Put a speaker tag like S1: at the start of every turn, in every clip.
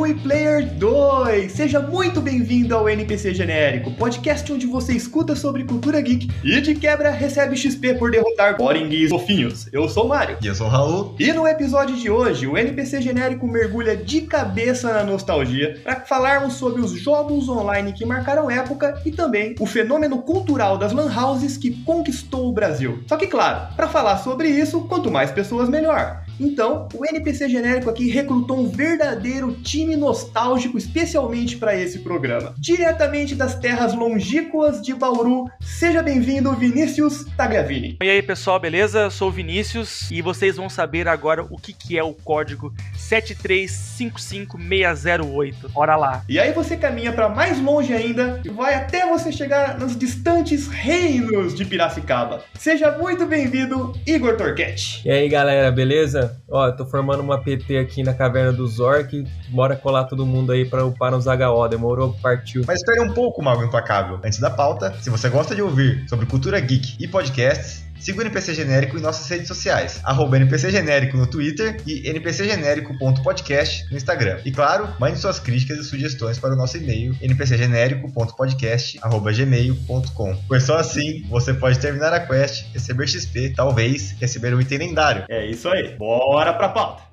S1: 1 e Player 2! Seja muito bem-vindo ao NPC Genérico, podcast onde você escuta sobre cultura geek e de quebra recebe XP por derrotar boringues fofinhos. Eu sou o Mário.
S2: E eu sou o Raul.
S1: E no episódio de hoje, o NPC Genérico mergulha de cabeça na nostalgia para falarmos sobre os jogos online que marcaram época e também o fenômeno cultural das lan houses que conquistou o Brasil. Só que claro, para falar sobre isso, quanto mais pessoas melhor. Então, o NPC genérico aqui recrutou um verdadeiro time nostálgico especialmente para esse programa. Diretamente das terras longínquas de Bauru, seja bem-vindo Vinícius Tagliavini.
S3: E aí, pessoal, beleza? Eu sou o Vinícius e vocês vão saber agora o que, que é o código 7355608. Bora lá.
S1: E aí você caminha para mais longe ainda e vai até você chegar nos distantes reinos de Piracicaba. Seja muito bem-vindo, Igor Torquete.
S4: E aí, galera, beleza? Ó, tô formando uma PT aqui na Caverna do Zork. Bora colar todo mundo aí pra upar nos HO. Demorou? Partiu.
S2: Mas espere um pouco, Mago Implacável. Antes da pauta, se você gosta de ouvir sobre cultura geek e podcasts, Siga o NPC Genérico em nossas redes sociais, arroba NPC Genérico no Twitter e npcgenérico.podcast no Instagram. E claro, mande suas críticas e sugestões para o nosso e-mail npcgenérico.podcast.gmail.com Pois só assim você pode terminar a quest, receber XP, talvez receber um item lendário.
S1: É isso aí, bora pra pauta!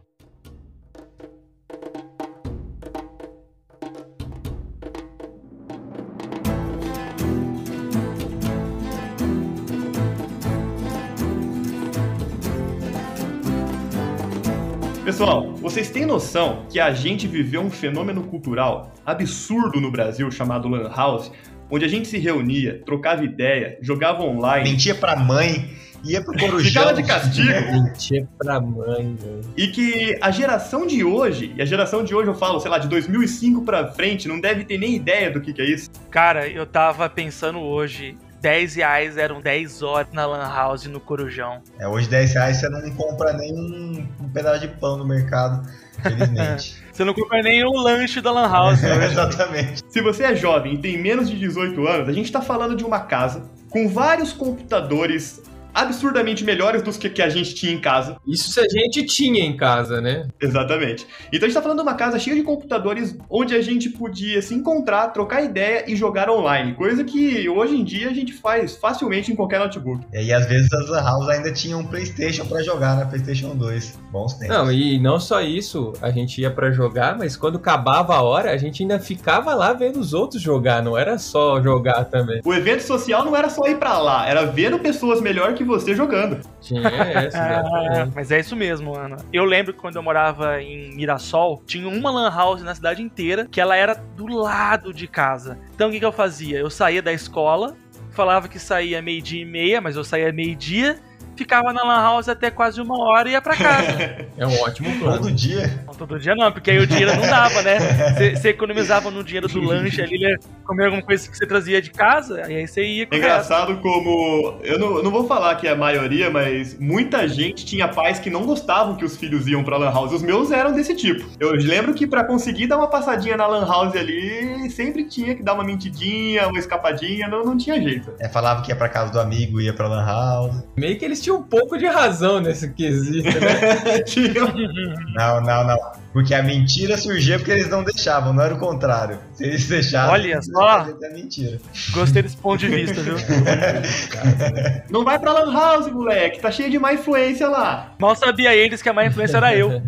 S1: Vocês têm noção que a gente viveu um fenômeno cultural absurdo no Brasil chamado Lan House, onde a gente se reunia, trocava ideia, jogava online.
S2: Mentia pra mãe, ia pro corujão.
S1: Ficava de castigo.
S4: Mentia pra mãe, velho.
S1: E que a geração de hoje, e a geração de hoje eu falo, sei lá, de 2005 pra frente, não deve ter nem ideia do que, que é isso.
S3: Cara, eu tava pensando hoje. 10 reais eram 10 horas na Lan House no Corujão.
S2: É, hoje 10 reais você não compra nem um, um pedaço de pão no mercado, felizmente.
S3: Você não compra nem o lanche da Lan House.
S2: É, exatamente.
S1: Se você é jovem e tem menos de 18 anos, a gente tá falando de uma casa com vários computadores absurdamente melhores dos que, que a gente tinha em casa.
S4: Isso se a gente tinha em casa, né?
S1: Exatamente. Então a gente tá falando de uma casa cheia de computadores onde a gente podia se encontrar, trocar ideia e jogar online. Coisa que hoje em dia a gente faz facilmente em qualquer notebook.
S2: E aí, às vezes, as lan houses ainda tinham um Playstation pra jogar na Playstation 2. Bons tempos.
S4: Não, e não só isso, a gente ia pra jogar, mas quando acabava a hora, a gente ainda ficava lá vendo os outros jogar, não era só jogar também.
S1: O evento social não era só ir pra lá, era vendo pessoas melhor que você jogando.
S4: Tinha essa,
S3: Ah,
S4: exatamente.
S3: mas é isso mesmo, Ana. Eu lembro que quando eu morava em Mirassol, tinha uma lan house na cidade inteira que ela era do lado de casa. Então o que, que eu fazia? Eu saía da escola, falava que saía meio-dia e meia, mas eu saía meio-dia, ficava na lan house até quase uma hora e ia pra casa.
S4: É um ótimo plano.
S2: Todo dia.
S3: Não todo dia não, porque aí o dinheiro não dava, né? Você- economizava no dinheiro do lanche ali, né? comer alguma coisa que você trazia de casa, e aí você ia
S1: É
S3: com o resto.
S1: engraçado como. Eu não, eu não vou falar que é a maioria, mas muita gente tinha pais que não gostavam que os filhos iam pra Lan House. Os meus eram desse tipo. Eu lembro que pra conseguir dar uma passadinha na Lan House ali, sempre tinha que dar uma mentidinha, uma escapadinha, não, não tinha jeito.
S2: É, falava que ia pra casa do amigo, ia pra lan house.
S4: Meio que eles tinham um pouco de razão nesse quesito, né?
S1: Tinha-
S2: Não, não, não. Porque a mentira surgia porque eles não deixavam, não era o contrário. Se eles deixavam,
S3: Olha só.
S2: mentira.
S3: Gostei desse ponto de vista, viu?
S1: Não vai pra Lan House, moleque, tá cheio de má influência lá.
S3: Mal sabia eles que a má influência era eu.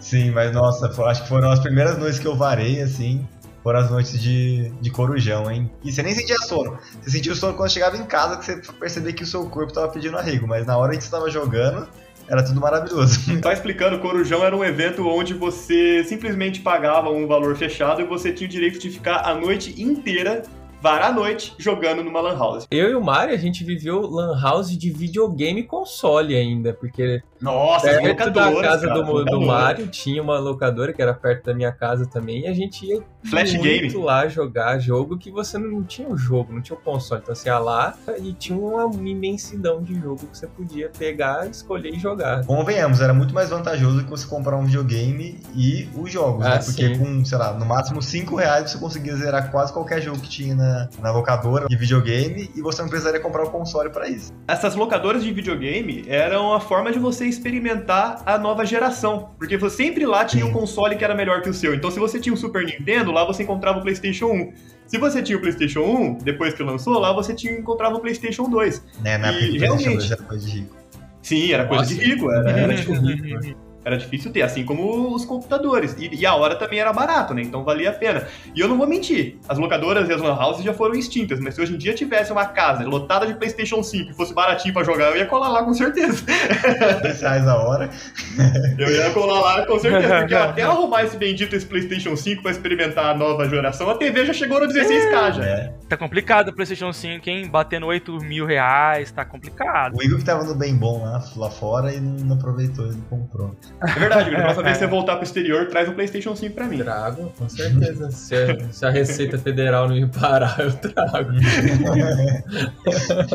S2: Sim, mas nossa, acho que foram as primeiras noites que eu varei, assim. Foram as noites de, de corujão, hein? E você nem sentia sono. Você sentia o sono quando chegava em casa, que você percebia que o seu corpo tava pedindo arrego. Mas na hora que você tava jogando, era tudo maravilhoso.
S1: Só explicando, Corujão era um evento onde você simplesmente pagava um valor fechado e você tinha o direito de ficar a noite inteira, varar a noite, jogando numa Lan House.
S4: Eu e o Mário, a gente viveu lan house de videogame console ainda, porque
S1: Nossa,
S4: perto da casa
S1: cara,
S4: do, do. Mário tinha uma locadora que era perto da minha casa também, e a gente ia
S1: Flash
S4: muito
S1: game.
S4: lá jogar jogo que você não tinha o jogo, não tinha o console. Então você ia lá e tinha uma imensidão de jogo que você podia pegar, escolher e jogar.
S2: Convenhamos, era muito mais vantajoso que você comprar um videogame e os jogos,
S4: Ah,
S2: né? Porque
S4: sim.
S2: com, sei lá, no máximo 5 reais você conseguia zerar quase qualquer jogo que tinha na, na, na locadora de videogame e você não precisaria comprar o console para isso.
S1: Essas locadoras de videogame eram a forma de você experimentar a nova geração. Porque você sempre lá tinha um console que era melhor que o seu. Então, se você tinha o Super Nintendo, lá você encontrava o PlayStation 1. Se você tinha o PlayStation 1, depois que lançou, lá você tinha, encontrava o PlayStation 2.
S2: Né, na
S1: E realmente-
S2: 2 era coisa de rico.
S1: Sim, era coisa
S4: Nossa.
S1: de rico. Era, era, tipo,
S4: Uhum.
S1: Era difícil ter, assim como os computadores. E, e a hora também era barato, né? Então valia a pena. E eu não vou mentir, as locadoras e as lan houses já foram extintas, mas se hoje em dia tivesse uma casa lotada de PlayStation 5 e fosse baratinho pra jogar, eu ia colar lá com certeza.
S2: 10 reais a hora.
S1: Eu ia colar lá com certeza, porque até arrumar esse bendito esse PlayStation 5 pra experimentar a nova geração, a TV já chegou no 16K já.
S2: É.
S3: Tá complicado o PlayStation 5, hein? Batendo 8 mil reais, tá complicado.
S2: O Igor que tava no bem bom lá, lá fora e não, não aproveitou e não comprou.
S1: É verdade, na próxima vez que você voltar pro exterior, traz o PlayStation 5 pra mim.
S4: Trago, com certeza. Se a, se a Receita Federal não me parar, eu trago.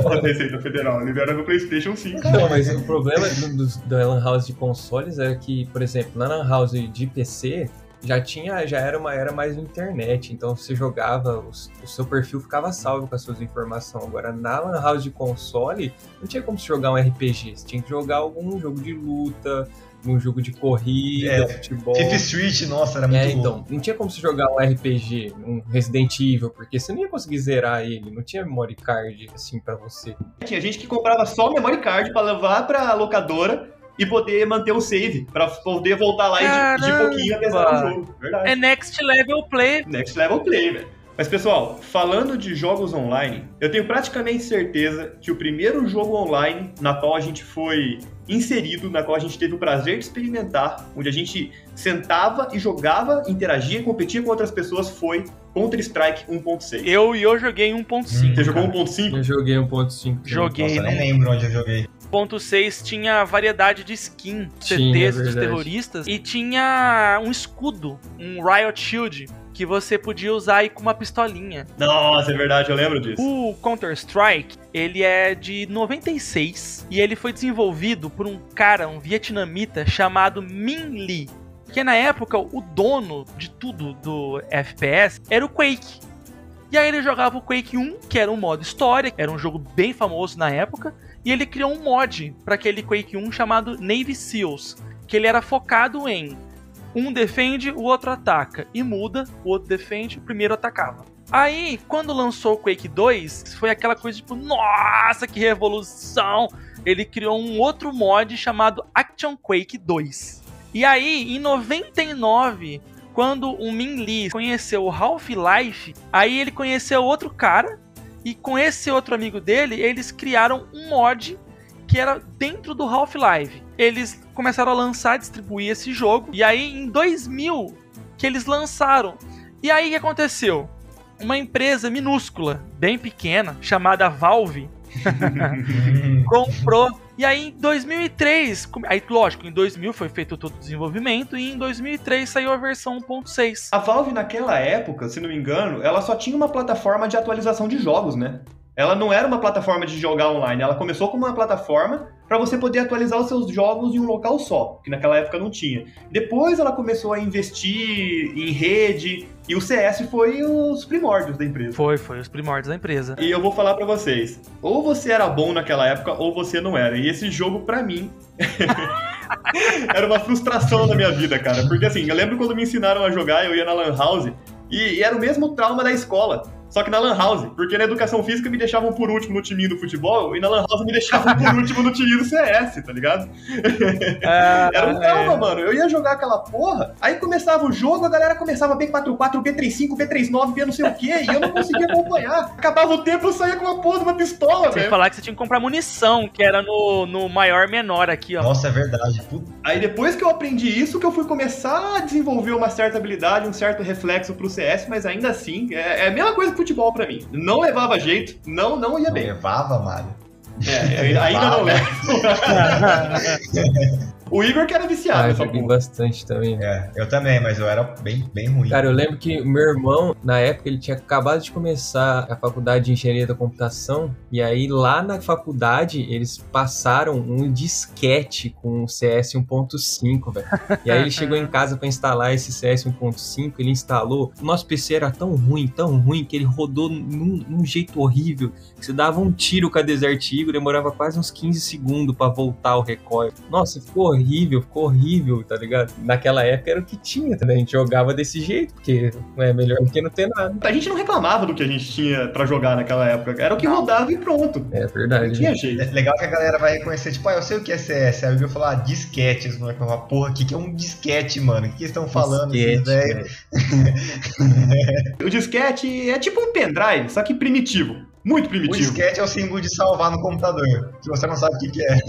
S1: A Receita Federal libera no PlayStation 5.
S4: Não, mas o problema do, do, da Lan House de consoles é que, por exemplo, na Lan House de PC já tinha, já era uma era mais internet, então você jogava, o, o seu perfil ficava salvo com as suas informações. Agora, na Lan House de console, não tinha como você jogar um RPG, você tinha que jogar algum jogo de luta, um jogo de corrida,
S2: É,
S4: futebol.
S2: Fifa Street, nossa, era muito
S4: É,
S2: louco.
S4: então, não tinha como você jogar um RPG, um Resident Evil, porque você não ia conseguir zerar ele, não tinha memory card assim pra você.
S1: Tinha gente que comprava só o memory card pra levar pra locadora e poder manter o save, pra poder voltar lá e de, de
S3: Caramba!
S1: pouquinho até zerar o jogo. Verdade.
S3: É Next Level Play.
S1: Next Level Play, velho. Mas pessoal, falando de jogos online, eu tenho praticamente certeza que o primeiro jogo online na qual a gente foi inserido, na qual a gente teve o prazer de experimentar, onde a gente sentava e jogava, interagia, competia com outras pessoas, foi Counter-Strike 1.6.
S3: Eu e eu joguei 1.5.
S1: Você jogou
S3: cara.
S1: 1.5?
S4: Eu joguei 1.5.
S3: Joguei.
S2: Nossa, eu nem
S3: não-
S2: lembro onde eu joguei.
S3: 1.6 tinha variedade de skin, CTs dos
S4: verdade.
S3: terroristas e tinha um escudo, um Riot Shield, que você podia usar aí com uma pistolinha.
S1: Nossa, é verdade, eu lembro disso.
S3: O Counter-Strike, ele é de 96 e ele foi desenvolvido por um cara, um vietnamita chamado Min Lee. Que na época o dono de tudo do FPS era o Quake. E aí ele jogava o Quake 1, que era um modo história, era um jogo bem famoso na época, e ele criou um mod para aquele Quake 1 chamado Navy Seals, que ele era focado em um defende, o outro ataca, e muda, o outro defende, o primeiro atacava. Aí, quando lançou o Quake 2, foi aquela coisa tipo, nossa, que revolução! Ele criou um outro mod chamado Action Quake 2. E aí, em 99, quando o Min Lee conheceu o Half-Life, aí ele conheceu outro cara, e com esse outro amigo dele, eles criaram um mod que era dentro do Half-Life. Eles começaram a lançar, distribuir esse jogo, e aí em 2000 que eles lançaram. E aí o que aconteceu? Uma empresa minúscula, bem pequena, chamada Valve, comprou. E aí em 2003, come- aí lógico, em 2000 foi feito todo o desenvolvimento e em 2003 saiu a versão 1.6.
S1: A Valve naquela época, se não me engano, ela só tinha uma plataforma de atualização de jogos, né? Ela não era uma plataforma de jogar online, ela começou como uma plataforma para você poder atualizar os seus jogos em um local só, que naquela época não tinha. Depois ela começou a investir em rede e o CS foi os primórdios da empresa.
S3: Foi, foi os primórdios da empresa.
S1: E eu vou falar pra vocês, ou você era bom naquela época ou você não era. E esse jogo pra mim era uma frustração na minha vida, cara, porque assim, eu lembro quando me ensinaram a jogar, eu ia na LAN house e, e era o mesmo trauma da escola. Só que na Lan House, porque na educação física me deixavam por último no timinho do futebol e na Lan House me deixavam por último no timinho do CS, tá ligado? Era um trauma, mano. Eu ia jogar aquela porra, aí começava o jogo, a galera começava B44, B35, B39, B não sei o quê, e eu não conseguia acompanhar. Acabava o tempo, eu saía com uma porra de uma pistola,
S3: Sem
S1: velho.
S3: falar que você tinha que comprar munição, que era no, no maior menor aqui, ó.
S2: Nossa, é verdade. Puta,
S1: Aí depois que eu aprendi isso, que eu fui começar a desenvolver uma certa habilidade, um certo reflexo pro CS, mas ainda assim, é, é a mesma coisa que futebol pra mim. Não levava jeito, não, não ia
S2: não
S1: bem.
S2: levava, Mário.
S1: É, ainda não levo. O Igor que era viciado
S4: Ah, eu joguei
S1: porra.
S4: bastante também.
S2: É, eu também, mas eu era bem, bem ruim.
S4: Cara, eu lembro que o meu irmão, na época, ele tinha acabado de começar a faculdade de engenharia da computação, e aí lá na faculdade eles passaram um disquete com o CS 1.5, velho. E aí ele chegou em casa pra instalar esse CS 1.5, ele instalou. O nosso PC era tão ruim, tão ruim, que ele rodou num, num jeito horrível, que você dava um tiro com a Desert Eagle, demorava quase uns 15 segundos pra voltar o recoil. Nossa, ficou horrível, ficou horrível, tá ligado? Naquela época era o que tinha, né? A gente jogava desse jeito, porque não é melhor do que não ter nada.
S1: A gente não reclamava do que a gente tinha pra jogar naquela época. Era o que rodava e pronto.
S4: É
S1: Não
S4: verdade.
S1: tinha jeito.
S2: É legal que a galera vai reconhecer, tipo, ah, eu sei o que é CS. Aí eu falar, ah, disquete, os moleques vão falar, porra, o que, que é um disquete, mano? O que, que eles estão falando? esses
S4: Disquete,
S2: velhos?
S4: velho.
S1: O disquete é tipo um pendrive, só que primitivo. Muito
S2: O
S1: primitivo.
S2: disquete é o símbolo de salvar no computador. Se você não sabe o que, que é.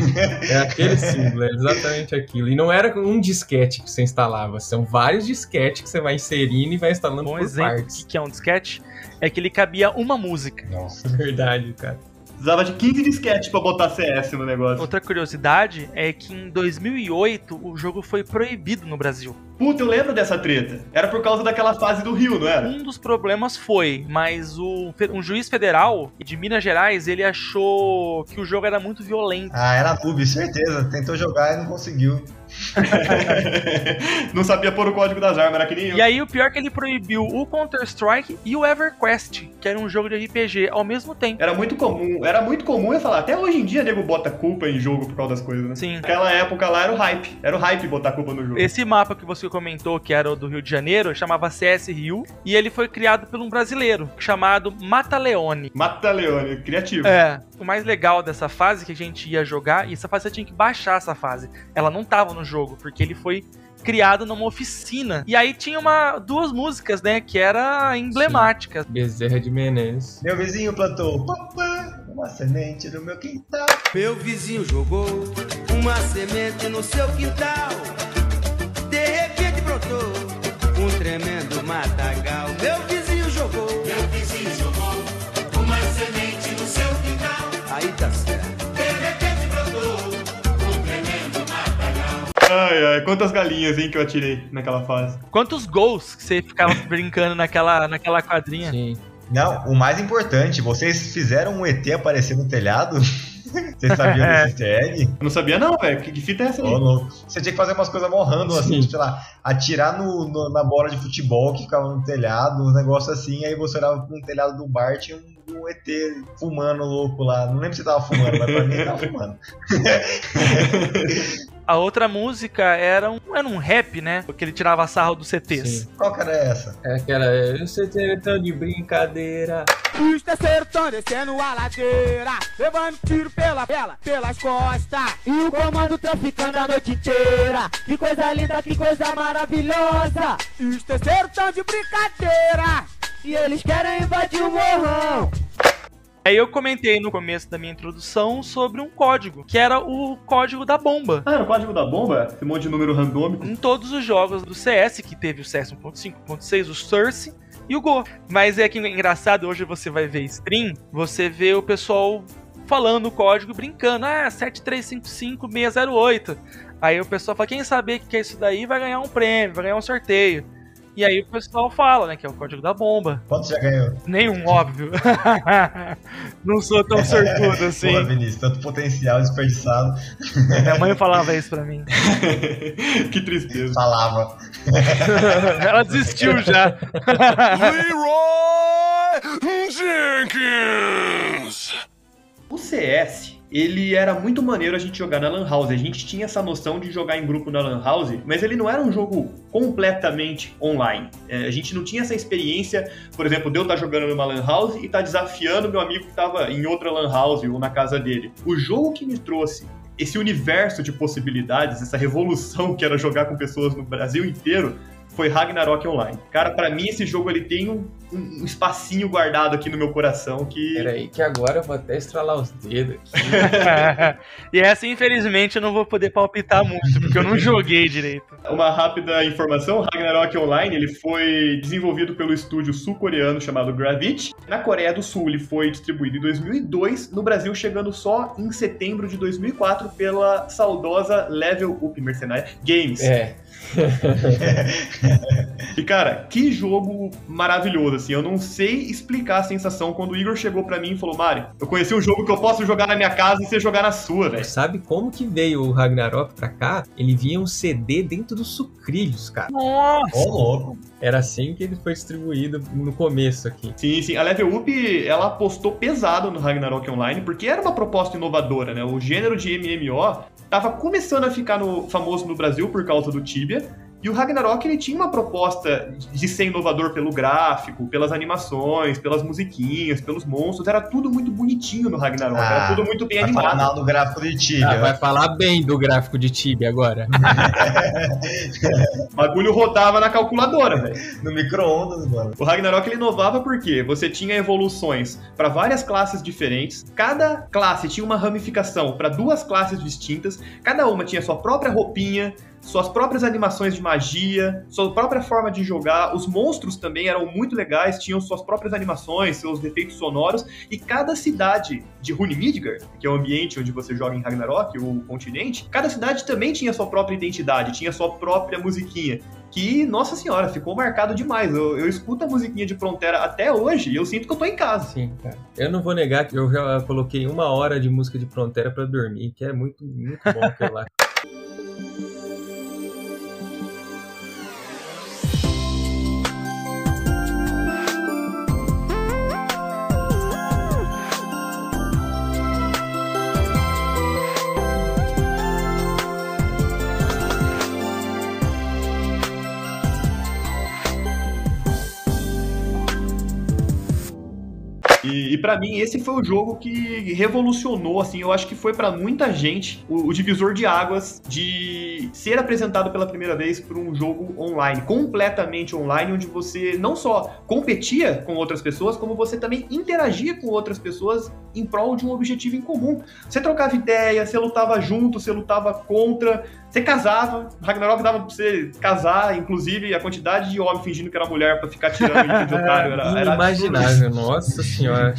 S4: É aquele símbolo, é exatamente aquilo. E não era um disquete que você instalava, são vários disquetes que você vai inserindo e vai instalando
S3: Um bom
S4: por
S3: exemplo
S4: partes.
S3: que é um disquete é que ele cabia uma música.
S2: Nossa.
S4: Verdade, cara.
S1: Precisava de 15 disquetes pra botar CS no negócio.
S3: Outra curiosidade é que em 2008 o jogo foi proibido no Brasil.
S1: Puta, eu lembro dessa treta. Era por causa daquela fase do Rio, não era?
S3: Um dos problemas foi, mas o, um juiz federal de Minas Gerais ele achou que o jogo era muito violento.
S2: Ah, era noob, certeza. Tentou jogar e não conseguiu.
S1: não sabia pôr o código das armas, era que nem eu.
S3: E aí o pior é que ele proibiu o Counter-Strike e o EverQuest, que era um jogo de RPG, ao mesmo tempo.
S1: Era muito comum, era muito comum eu falar. Até hoje em dia, nego bota culpa em jogo por causa das coisas, né?
S3: Sim.
S1: Naquela época lá era o hype. Era o hype botar culpa no jogo.
S3: Esse mapa que você comentou, que era o do Rio de Janeiro, chamava CS Rio, e ele foi criado por um brasileiro, chamado Mataleone.
S1: Mata Leone, criativo.
S3: É, o mais legal dessa fase que a gente ia jogar, e essa fase você tinha que baixar essa fase. Ela não tava no jogo, porque ele foi criado numa oficina. E aí tinha uma duas músicas, né, que era emblemáticas.
S4: Bezerra de Menezes.
S2: Meu vizinho plantou uma semente no meu quintal.
S5: Meu vizinho jogou uma semente no seu quintal. De repente brotou um tremendo matagal. Meu vizinho jogou. Meu vizinho jogou uma semente no seu quintal. Aí tá certo.
S1: Ai, ai, quantas galinhas, hein, que eu atirei naquela fase.
S3: Quantos gols que você ficava brincando naquela, naquela quadrinha?
S4: Sim.
S2: Não, o mais importante, vocês fizeram um ET aparecer no telhado? Vocês sabiam desse easter egg?
S1: Eu não sabia não, velho. Que, que fita é essa
S2: louco. Você tinha que fazer umas coisas morrando, assim,
S4: Sim.
S2: sei lá, atirar no, no- na bola de futebol que ficava no telhado, um negócio assim, aí você olhava pro telhado do bar, tinha um, um ET fumando louco lá. Não lembro se tava fumando, mas pra mim tava fumando.
S3: A outra música era um, era um rap, né? Porque ele tirava sarro dos CTs.
S4: Sim.
S2: Qual que era essa?
S4: É aquela. Eu sei ter tão de brincadeira.
S5: Os terceiros tão descendo a ladeira, levando tiro pela, pela, pelas costas.
S6: E o comando traficando a noite inteira. Que coisa linda, que coisa maravilhosa.
S5: E os terceiros tão de brincadeira.
S6: E eles querem invadir o morrão.
S3: Aí eu comentei no começo da minha introdução sobre um código, que era o código da bomba.
S1: Ah, era o código da bomba? Esse monte de número randômico.
S3: Em todos os jogos do CS, que teve o CS 1.5, 1.6, o Source e o Go. Mas é que engraçado, hoje você vai ver stream, você vê o pessoal falando o código brincando. Ah, 7355608. Aí o pessoal fala, quem saber o que é isso daí vai ganhar um prêmio, vai ganhar um sorteio. E aí o pessoal fala, né, que é o código da bomba.
S2: Quanto já ganhou?
S3: Nenhum, óbvio. Não sou tão sortudo assim.
S2: Porra, Vinícius, tanto potencial desperdiçado.
S3: Minha mãe falava isso pra mim.
S1: que tristeza.
S2: Falava.
S3: Ela desistiu já.
S1: O CS, ele era muito maneiro a gente jogar na Lan House. A gente tinha essa noção de jogar em grupo na Lan House, mas ele não era um jogo completamente online. É, a gente não tinha essa experiência, por exemplo, de eu estar jogando numa Lan House e estar desafiando meu amigo que estava em outra Lan House ou na casa dele. O jogo que me trouxe esse universo de possibilidades, essa revolução que era jogar com pessoas no Brasil inteiro, foi Ragnarok Online. Cara, pra mim esse jogo ele tem um, um- um espacinho guardado aqui no meu coração que
S4: Peraí, que agora eu vou até estralar os dedos aqui.
S3: e essa, infelizmente, eu não vou poder palpitar muito, porque eu não joguei direito.
S1: Uma rápida informação, Ragnarok Online ele foi desenvolvido pelo estúdio sul-coreano chamado Gravity. Na Coreia do Sul ele foi distribuído em 2002, no Brasil chegando só em setembro de 2004 pela saudosa Level Up Mercenária Games.
S4: É,
S1: E cara, que jogo maravilhoso, assim, eu não sei explicar a sensação quando o Igor chegou pra mim e falou, Mário, eu conheci um jogo que eu posso jogar na minha casa e você jogar na sua, velho.
S4: sabe como que veio o Ragnarok pra cá? Ele vinha um CD dentro dos sucrilhos, cara.
S3: Nossa!
S2: Ô, louco.
S4: Era assim que ele foi distribuído no começo aqui.
S1: Sim, sim. A Level Up, ela apostou pesado no Ragnarok Online, porque era uma proposta inovadora, né? O gênero de MMO tava começando a ficar no- famoso no Brasil por causa do Tibia, e o Ragnarok, ele tinha uma proposta de ser inovador pelo gráfico, pelas animações, pelas musiquinhas, pelos monstros, era tudo muito bonitinho no Ragnarok, era
S2: Ah,
S1: tudo muito bem
S2: Vai falar
S1: animado.
S2: mal do gráfico de Tibia.
S4: Ah, vai falar bem do gráfico de Tibia agora.
S1: O bagulho rodava na calculadora, velho.
S2: No micro-ondas, mano.
S1: O Ragnarok ele inovava porque você tinha evoluções para várias classes diferentes, cada classe tinha uma ramificação para duas classes distintas, cada uma tinha sua própria roupinha, suas próprias animações de magia, sua própria forma de jogar. Os monstros também eram muito legais, tinham suas próprias animações, seus efeitos sonoros, e cada cidade de Rune Midgard, que é o ambiente onde você joga em Ragnarok, o continente, cada cidade também tinha sua própria identidade, tinha sua própria musiquinha que, nossa senhora, ficou marcado demais. Eu, eu escuto a musiquinha de Frontera até hoje e eu sinto que eu tô em casa.
S4: Sim, cara. Eu não vou negar que eu já coloquei uma hora de música de fronteira pra dormir, que é muito, muito bom aquilo lá.
S1: E, para mim, esse foi o jogo que revolucionou, assim, eu acho que foi pra muita gente o, o divisor de águas de ser apresentado pela primeira vez por um jogo online, completamente online, onde você não só competia com outras pessoas, como você também interagia com outras pessoas em prol de um objetivo em comum. Você trocava ideia, você lutava junto, você lutava contra, você casava. Ragnarok dava pra você casar, inclusive a quantidade de homem fingindo que era mulher pra ficar tirando em de otário era, era.
S4: Inimaginável, nossa senhora.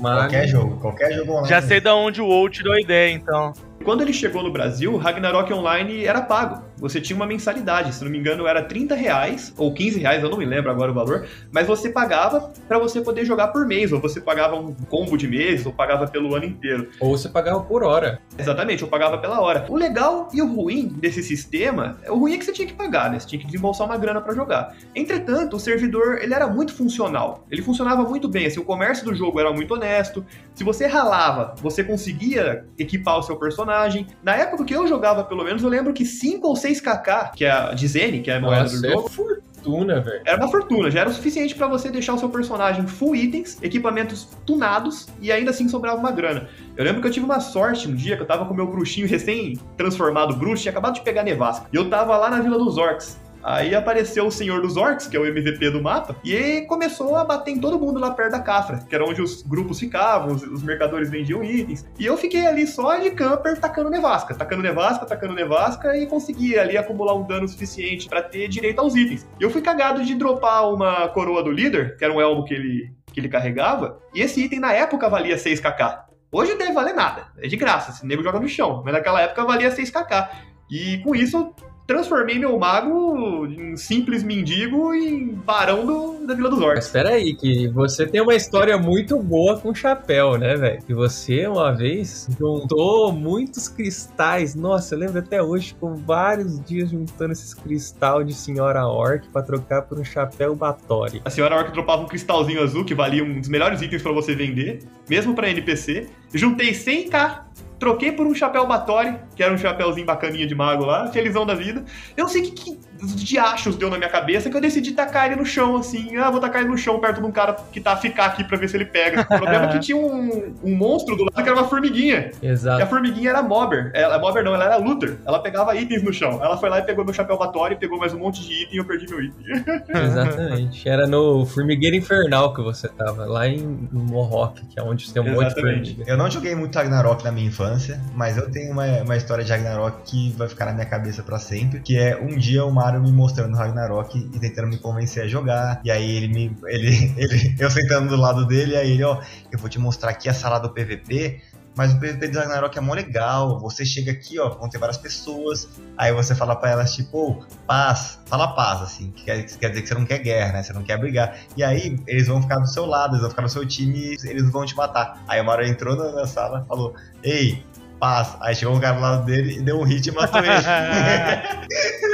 S2: Qualquer jogo, qualquer jogo online.
S3: Já sei da onde o WoW tirou a ideia, então.
S1: Quando ele chegou no Brasil, Ragnarok Online era pago. Você tinha uma mensalidade, se não me engano era 30 reais ou 15 reais, eu não me lembro agora o valor, mas você pagava para você poder jogar por mês, ou você pagava um combo de mês, ou pagava pelo ano inteiro.
S4: Ou você pagava por hora.
S1: Exatamente, eu pagava pela hora. O legal e o ruim desse sistema, o ruim é que você tinha que pagar, né? Você tinha que desembolsar uma grana para jogar. Entretanto, o servidor, ele era muito funcional. Ele funcionava muito bem, assim, o comércio do jogo era muito honesto. Se você ralava, você conseguia equipar o seu personagem. Na época que eu jogava, pelo menos, eu lembro que 5 ou 6kk, que é a de Zen, que é a moeda do
S4: Nossa,
S1: jogo,
S4: é fortuna, velho.
S1: era uma fortuna, já era o suficiente pra você deixar o seu personagem full itens, equipamentos tunados e ainda assim sobrava uma grana. Eu lembro que eu tive uma sorte um dia que eu tava com meu bruxinho recém-transformado bruxo, tinha acabado de pegar nevasca. E eu tava lá na Vila dos Orcs. Aí apareceu o Senhor dos Orcs, que é o MVP do mapa, e começou a bater em todo mundo lá perto da Cafra, que era onde os grupos ficavam, os, os mercadores vendiam itens. E eu fiquei ali só de camper tacando nevasca, tacando nevasca, tacando nevasca e consegui ali acumular um dano suficiente pra ter direito aos itens. E eu fui cagado de dropar uma coroa do líder, que era um elmo que ele, que ele carregava, e esse item na época valia 6kk. Hoje deve valer nada, é de graça, esse nego joga no chão, mas naquela época valia 6kk. E com isso transformei meu mago em simples mendigo e em barão do, da Vila dos Orcs.
S4: espera aí, que você tem uma história muito boa com chapéu, né, velho? Que você, uma vez, juntou muitos cristais. Nossa, eu lembro até hoje, ficou vários dias juntando esses cristal de senhora orc pra trocar por um chapéu Batori.
S1: A senhora Orc dropava um cristalzinho azul que valia um dos melhores itens pra você vender, mesmo pra NPC. Juntei 100k, troquei por um chapéu Batori, que era um chapéuzinho bacaninha de mago lá, felizão da vida. Eu sei que, que diachos deu na minha cabeça que eu decidi tacar ele no chão, assim. Ah, vou tacar ele no chão perto de um cara que tá a ficar aqui pra ver se ele pega. O problema é que tinha um, um monstro do lado que era uma formiguinha. E a
S4: Exato.
S1: formiguinha era Mobber. Ela, Mobber não, ela era Luther. Ela pegava itens no chão. Ela foi lá e pegou meu chapéu Batori, pegou mais um monte de item e eu perdi meu item.
S4: Exatamente. Era no Formigueiro Infernal que você tava, lá em Mohawk, que é onde tem um monte de
S1: Exatamente.
S4: formiga.
S2: Eu não joguei muito Ragnarok na minha infância, mas eu tenho uma, uma história de Ragnarok que vai ficar na minha cabeça pra sempre, que é um dia o Mario me mostrando Ragnarok e tentando me convencer a jogar, e aí ele me ele, ele eu sentando do lado dele, e aí ele, ó, eu vou te mostrar aqui a sala do PVP, mas o PVP do Ragnarok é mó legal. Você chega aqui, ó, vão ter várias pessoas. Aí você fala pra elas, tipo, "Ô, paz. Fala paz, assim. Que quer, que quer dizer que você não quer guerra, né? Você não quer brigar. E aí eles vão ficar do seu lado, eles vão ficar no seu time e eles vão te matar. Aí o Mario entrou na, na sala falou, ei, paz. Aí chegou um cara do lado dele e deu um hit e matou ele.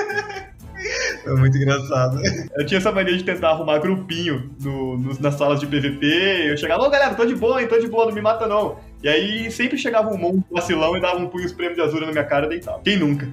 S2: Foi muito engraçado.
S1: Eu tinha essa mania de tentar arrumar grupinho no, nos- nas salas de PVP. Eu chegava, ô galera, tô de boa, hein, tô de boa, não me mata não. E aí sempre chegava um monte vacilão e dava um punho espremo de azul na minha cara e deitava. Quem nunca?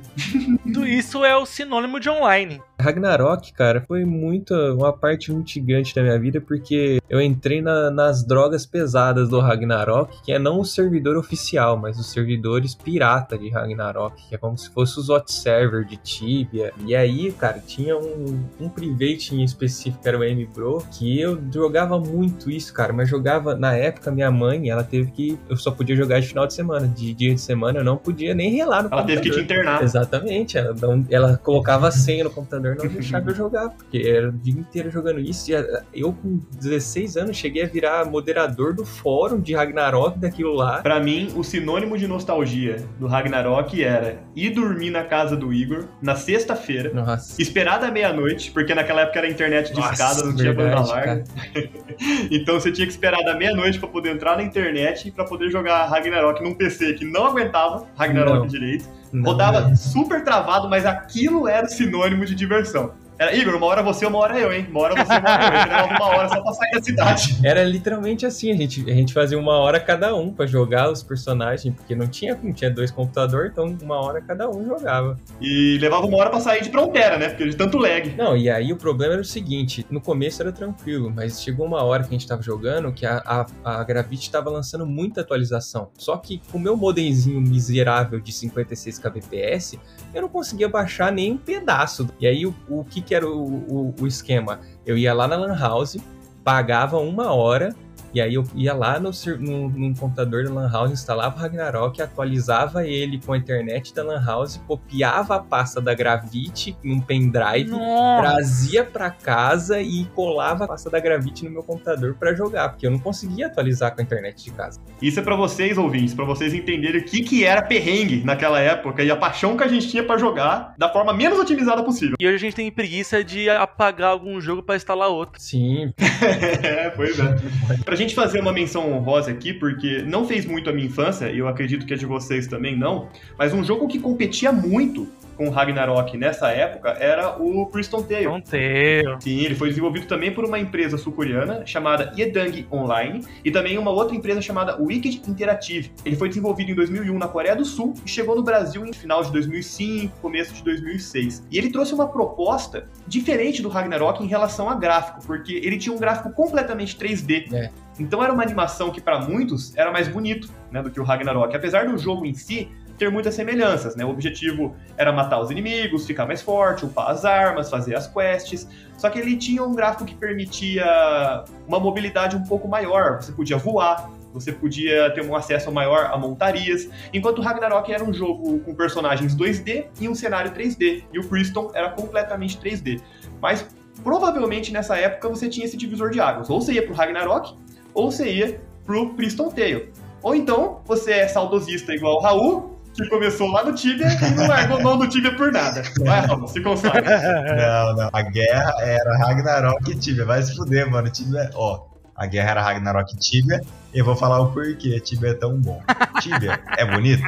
S3: Tudo isso é o sinônimo de online.
S4: Ragnarok, cara, foi muito uma parte muito gigante da minha vida porque eu entrei na- nas drogas pesadas do Ragnarok, que é não o servidor oficial, mas os servidores pirata de Ragnarok, que é como se fosse os hot server de Tibia. E aí, cara, tinha um, um private em específico, que era o M-Bro, que eu jogava muito isso, cara, mas jogava, na época, minha mãe, ela teve que, eu só podia jogar de final de semana, de dia de semana eu não podia nem relar no
S1: Ela teve que te
S4: computador.
S1: internar.
S4: Exatamente, ela, ela colocava a senha no computador não deixava eu jogar, porque era o dia inteiro jogando isso. E eu, com 16 anos, cheguei a virar moderador do fórum de Ragnarok daquilo lá.
S1: Pra mim, o sinônimo de nostalgia do Ragnarok era ir dormir na casa do Igor na sexta-feira, esperar da meia-noite, porque naquela época era internet de
S4: Nossa,
S1: escada, não tinha banda larga. então você tinha que esperar da meia-noite pra poder entrar na internet e pra poder jogar Ragnarok num PC que não aguentava Ragnarok
S4: Não.
S1: direito. Rodava
S4: né?
S1: super travado, mas aquilo era sinônimo de diversão. Era, Igor, uma hora você, uma hora eu, hein? Uma hora você, uma hora eu. Uma hora só pra sair da cidade.
S4: Era literalmente assim, a gente, a gente fazia uma hora cada um pra jogar os personagens, porque não tinha, não tinha dois computadores, então uma hora cada um jogava.
S1: E levava uma hora pra sair de fronteira, né? Porque de tanto lag.
S4: Não, e aí o problema era o seguinte, no começo era tranquilo, mas chegou uma hora que a gente tava jogando que a, a, a Gravity tava lançando muita atualização. Só que com o meu modemzinho miserável de 56 kbps, eu não conseguia baixar nem um pedaço. E aí o, o que que era o, o, o esquema? Eu ia lá na Lan House, pagava uma hora, e aí eu ia lá no, no, num computador da Lan House, instalava o Ragnarok, atualizava ele com a internet da Lan House, copiava a pasta da Gravity num pendrive,
S3: Nossa.
S4: trazia pra casa e colava a pasta da Gravity no meu computador pra jogar, porque eu não conseguia atualizar com a internet de casa.
S1: Isso é pra vocês, ouvintes, pra vocês entenderem o que, que era perrengue naquela época e a paixão que a gente tinha pra jogar da forma menos otimizada possível.
S3: E hoje a gente tem preguiça de apagar algum jogo pra instalar outro.
S4: Sim,
S1: é, pois é. Gente fazer uma menção honrosa aqui, porque não fez muito a minha infância, e eu acredito que a de vocês também não, mas um jogo que competia muito com o Ragnarok nessa época era o Priston Tale.
S3: Tenho.
S1: Sim, ele foi desenvolvido também por uma empresa sul-coreana chamada Yedang Online e também uma outra empresa chamada Wicked Interactive. Ele foi desenvolvido em 2001 na Coreia do Sul e chegou no Brasil em final de 2005, começo de 2006. E ele trouxe uma proposta diferente do Ragnarok em relação a gráfico, porque ele tinha um gráfico completamente 3D.
S4: É.
S1: Então era uma animação que para muitos era mais bonito, né, do que o Ragnarok, apesar do jogo em si ter muitas semelhanças, né? O objetivo era matar os inimigos, ficar mais forte, upar as armas, fazer as quests. Só que ele tinha um gráfico que permitia uma mobilidade um pouco maior. Você podia voar, você podia ter um acesso maior a montarias, enquanto o Ragnarok era um jogo com personagens 2D e um cenário 3D, e o Priston era completamente 3D. Mas provavelmente nessa época você tinha esse divisor de águas, ou você ia pro Ragnarok, ou você ia pro Priston Tale. Ou então você é saudosista igual o Raul, que começou lá no Tibia e não largou mão do Tibia por nada. Vai, Raul, se consagra.
S2: Não, não. A guerra era Ragnarok e Tibia. Vai se fuder, mano. Tibia, ó. A guerra era Ragnarok e Tibia. Eu vou falar o porquê Tibia é tão bom. Tibia é bonito?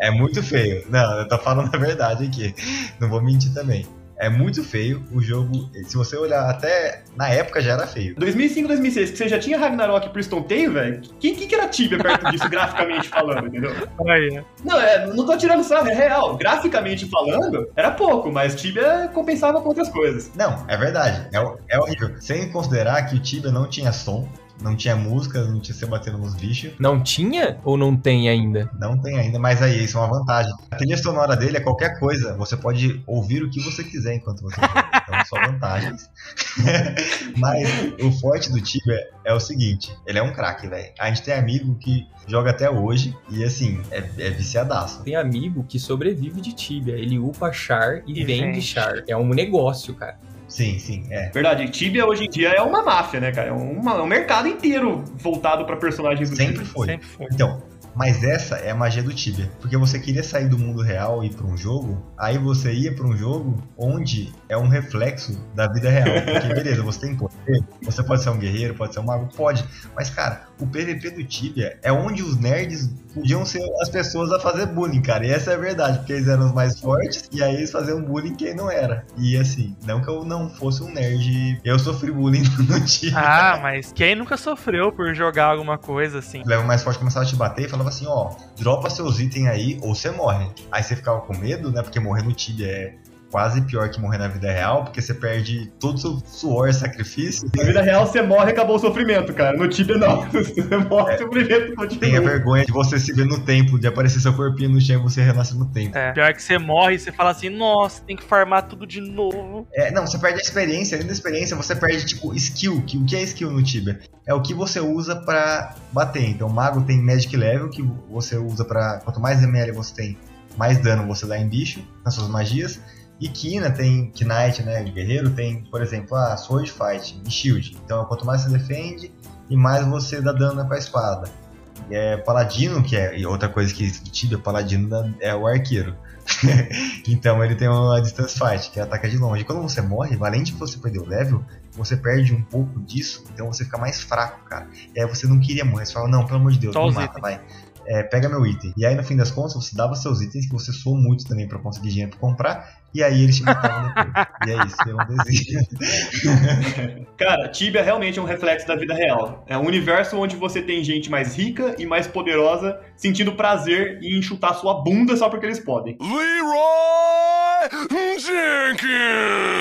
S2: É muito feio. Não, eu tô falando a verdade aqui. Não vou mentir também. É muito feio. O jogo, se você olhar até na época já era feio.
S1: 2005, 2006, que você já tinha Ragnarok e Priston Tale, velho. Quem que, que era Tibia perto disso, graficamente falando, entendeu?
S3: Aí,
S1: Não, é, não tô tirando sarro, é real. Graficamente falando, era pouco, mas Tibia compensava com outras coisas.
S2: Não, é verdade. É, é horrível. Sem considerar que o Tibia não tinha som, não tinha música, não tinha você batendo nos bichos.
S4: Não tinha ou não tem ainda?
S2: Não tem ainda, mas aí isso é uma vantagem. A trilha sonora dele é qualquer coisa. Você pode ouvir o que você quiser enquanto você joga. Então, só vantagens. mas o forte do Tibia é o seguinte: ele é um craque, velho. A gente tem amigo que joga até hoje e, assim, é, é viciadaço.
S4: Tem amigo que sobrevive de Tibia. Ele upa char e,
S3: E
S4: vende
S3: vende.
S4: char. É um negócio, cara.
S2: Sim, sim, é.
S1: Verdade, Tibia hoje em dia é uma máfia, né, cara? É, uma- é um mercado inteiro voltado pra personagens do
S2: Sempre
S1: Tibia.
S2: foi.
S3: sempre foi.
S2: Então, mas essa é a magia do Tibia. Porque você queria sair do mundo real e ir pra um jogo, aí você ia pra um jogo onde é um reflexo da vida real. Porque, beleza, você tem poder, você pode ser um guerreiro, pode ser um mago, pode. Mas, cara, o PVP do Tibia é onde os nerds podiam ser as pessoas a fazer bullying, cara. E essa é a verdade, porque eles eram os mais fortes, e aí eles faziam bullying quem não era. E assim, não que eu não fosse um nerd, eu sofri bullying no Tibia.
S3: Ah, mas quem nunca sofreu por jogar alguma coisa assim?
S2: O mais forte começava a te bater e falava assim, ó, dropa seus itens aí ou você morre. Aí você ficava com medo, né? Porque morrer no Tibia é quase pior que morrer na vida real, porque você perde todo o seu suor, sacrifício.
S1: Na vida real, você morre e acabou o sofrimento, cara. No Tibia, não. Você morre, o sofrimento
S2: Tem a
S1: continua.
S2: vergonha de você se ver no templo, de aparecer seu corpinho no chão e você renasce no templo.
S3: É. Pior que você morre e você fala assim, nossa, tem que farmar tudo de novo.
S2: É, não, você perde a experiência, além da experiência, você perde, tipo, skill. Que, o que é skill no Tibia? É o que você usa pra bater. Então, o mago tem Magic Level, que você usa pra. Quanto mais ML você tem, mais dano você dá em bicho, nas suas magias. E Kina tem, Knight, né, guerreiro, tem, por exemplo, a Sword Fight e Shield. Então, quanto mais você defende, e mais você dá dano com a espada. E é Paladino, que é e outra coisa que Tibia, Paladino dá- é o arqueiro. então ele tem uma Distance Fight, que é ataca de longe. Quando você morre, além de você perder o level, você perde um pouco disso, então você fica mais fraco, cara. E aí você não queria morrer, você fala, não, pelo amor de Deus,
S3: Só
S2: me
S3: os
S2: mata, vai. É, pega meu item. E aí, no fim das contas, você dava seus itens, que você suou muito também pra conseguir dinheiro pra comprar, e aí eles te matavam depois. e é isso, eu não desisto.
S1: Cara, Tibia realmente é um reflexo da vida real. É um universo onde você tem gente mais rica e mais poderosa sentindo prazer em enxutar sua bunda só porque eles podem.
S7: Leroy Jenkins!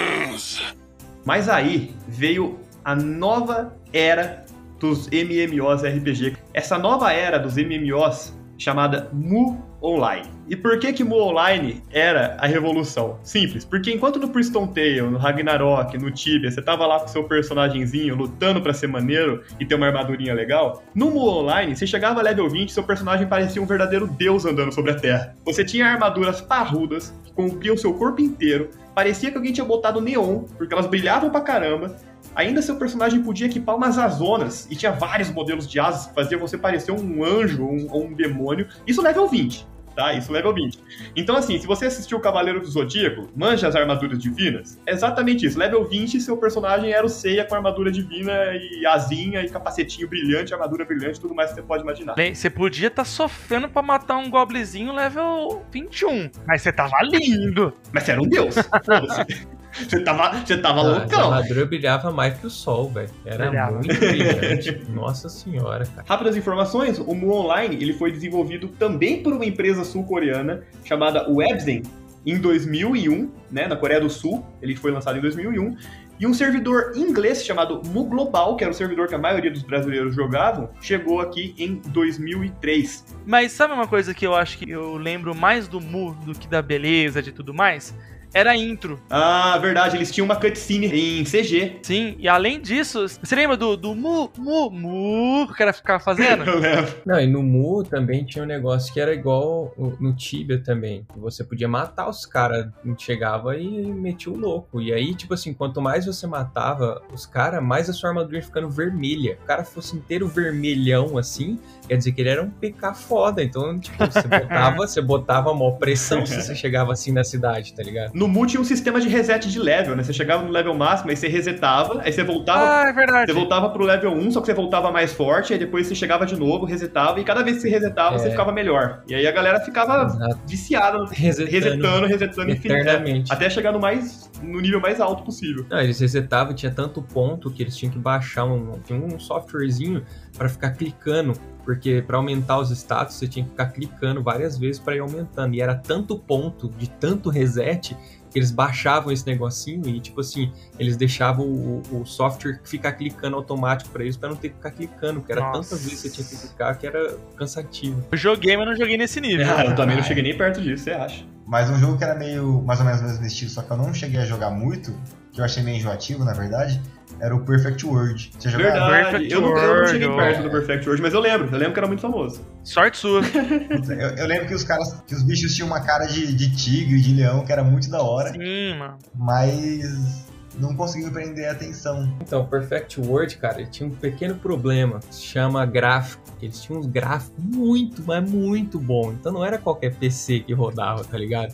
S1: Mas aí veio a nova era dos MMOs RPG. Essa nova era dos MMOs chamada Mu Online. E por que que Mu Online era a revolução? Simples, porque enquanto no Priston Tale, no Ragnarok, no Tibia, você tava lá com seu personagemzinho lutando pra ser maneiro e ter uma armadurinha legal, no Mu Online, você chegava a level 20, seu personagem parecia um verdadeiro deus andando sobre a terra. Você tinha armaduras parrudas que cobriam seu corpo inteiro, parecia que alguém tinha botado neon, porque elas brilhavam pra caramba, Ainda seu personagem podia equipar umas azonas e tinha vários modelos de asas que faziam você parecer um anjo ou um, ou um demônio. Isso level 20, tá? Isso level 20. Então, assim, se você assistiu o Cavaleiro do Zodíaco, manja as armaduras divinas, é exatamente isso. Level 20, seu personagem era o Seiya com armadura divina e asinha e capacetinho brilhante, armadura brilhante, tudo mais que você pode imaginar.
S3: Bem, Você podia estar sofrendo pra matar um goblinzinho level 21, mas você tava lindo.
S1: Mas você era um deus. Você tava, você tava
S4: essa
S1: loucão.
S4: armadura brilhava mais que o sol, velho. Era
S3: Brilhava.
S4: muito brilhante. Nossa senhora, cara.
S1: Rápidas informações, o Mu Online ele foi desenvolvido também por uma empresa sul-coreana chamada Webzen em 2001, né, na Coreia do Sul. Ele foi lançado em 2001. E um servidor inglês chamado Mu Global, que era o servidor que a maioria dos brasileiros jogavam, chegou aqui em 2003.
S3: Mas sabe uma coisa que eu acho que eu lembro mais do Mu do que da beleza de tudo mais? Era a intro.
S1: Ah, verdade, eles tinham uma cutscene em CG.
S3: Sim, e além disso, você lembra do, do Mu, Mu, Mu que o cara ficava fazendo?
S1: Eu lembro.
S4: Não, e no Mu também tinha um negócio que era igual no Tibia também. que Você podia matar os caras, chegava e metia o louco. E aí, tipo assim, quanto mais você matava os caras, mais a sua armadura ia ficando vermelha. O cara fosse inteiro vermelhão assim, quer dizer que ele era um PK foda. Então, tipo, você botava, você botava uma pressão se você chegava assim na cidade, tá ligado?
S1: No Mu tinha um sistema de reset de level, né? Você chegava no level máximo, aí você resetava, aí você voltava
S3: Ah, é verdade.
S1: Você voltava pro level 1, só que você voltava mais forte, aí depois você chegava de novo, resetava, e cada vez que você resetava,
S4: É.
S1: você ficava melhor. E aí a galera ficava
S4: Exato.
S1: viciada,
S4: Resetando,
S1: resetando, resetando infinitamente.
S4: eternamente.
S1: Até chegar no mais, no nível mais alto possível.
S4: Não, eles resetavam, tinha tanto ponto que eles tinham que baixar um, tinha um softwarezinho para ficar clicando, porque para aumentar os status você tinha que ficar clicando várias vezes para ir aumentando. E era tanto ponto de tanto reset que eles baixavam esse negocinho e, tipo assim, eles deixavam o, o software ficar clicando automático para eles, para não ter que ficar clicando, porque era
S3: Nossa.
S4: tantas vezes que você tinha que clicar que era cansativo.
S3: Eu joguei, mas não joguei nesse nível.
S1: Ah, eu também não cheguei nem perto disso, você acha?
S2: Mas um jogo que era meio, mais ou menos o mesmo estilo, só que eu não cheguei a jogar muito, que eu achei meio enjoativo, na verdade, era o Perfect World. Você jogava?
S1: Verdade.
S3: Perfect
S1: Eu não, eu não cheguei
S3: World,
S1: perto do Perfect World, mas eu lembro. Eu lembro que era muito famoso.
S3: Sorte sua.
S2: Eu, eu lembro que os caras, que os bichos tinham uma cara de, de tigre, de leão, que era muito da hora,
S3: Sim, mano.
S2: mas não conseguiu prender a atenção.
S4: Então, o Perfect World, cara, ele tinha um pequeno problema, que se chama gráfico. Eles tinham uns gráficos muito, mas muito bom. Então não era qualquer PC que rodava, tá ligado?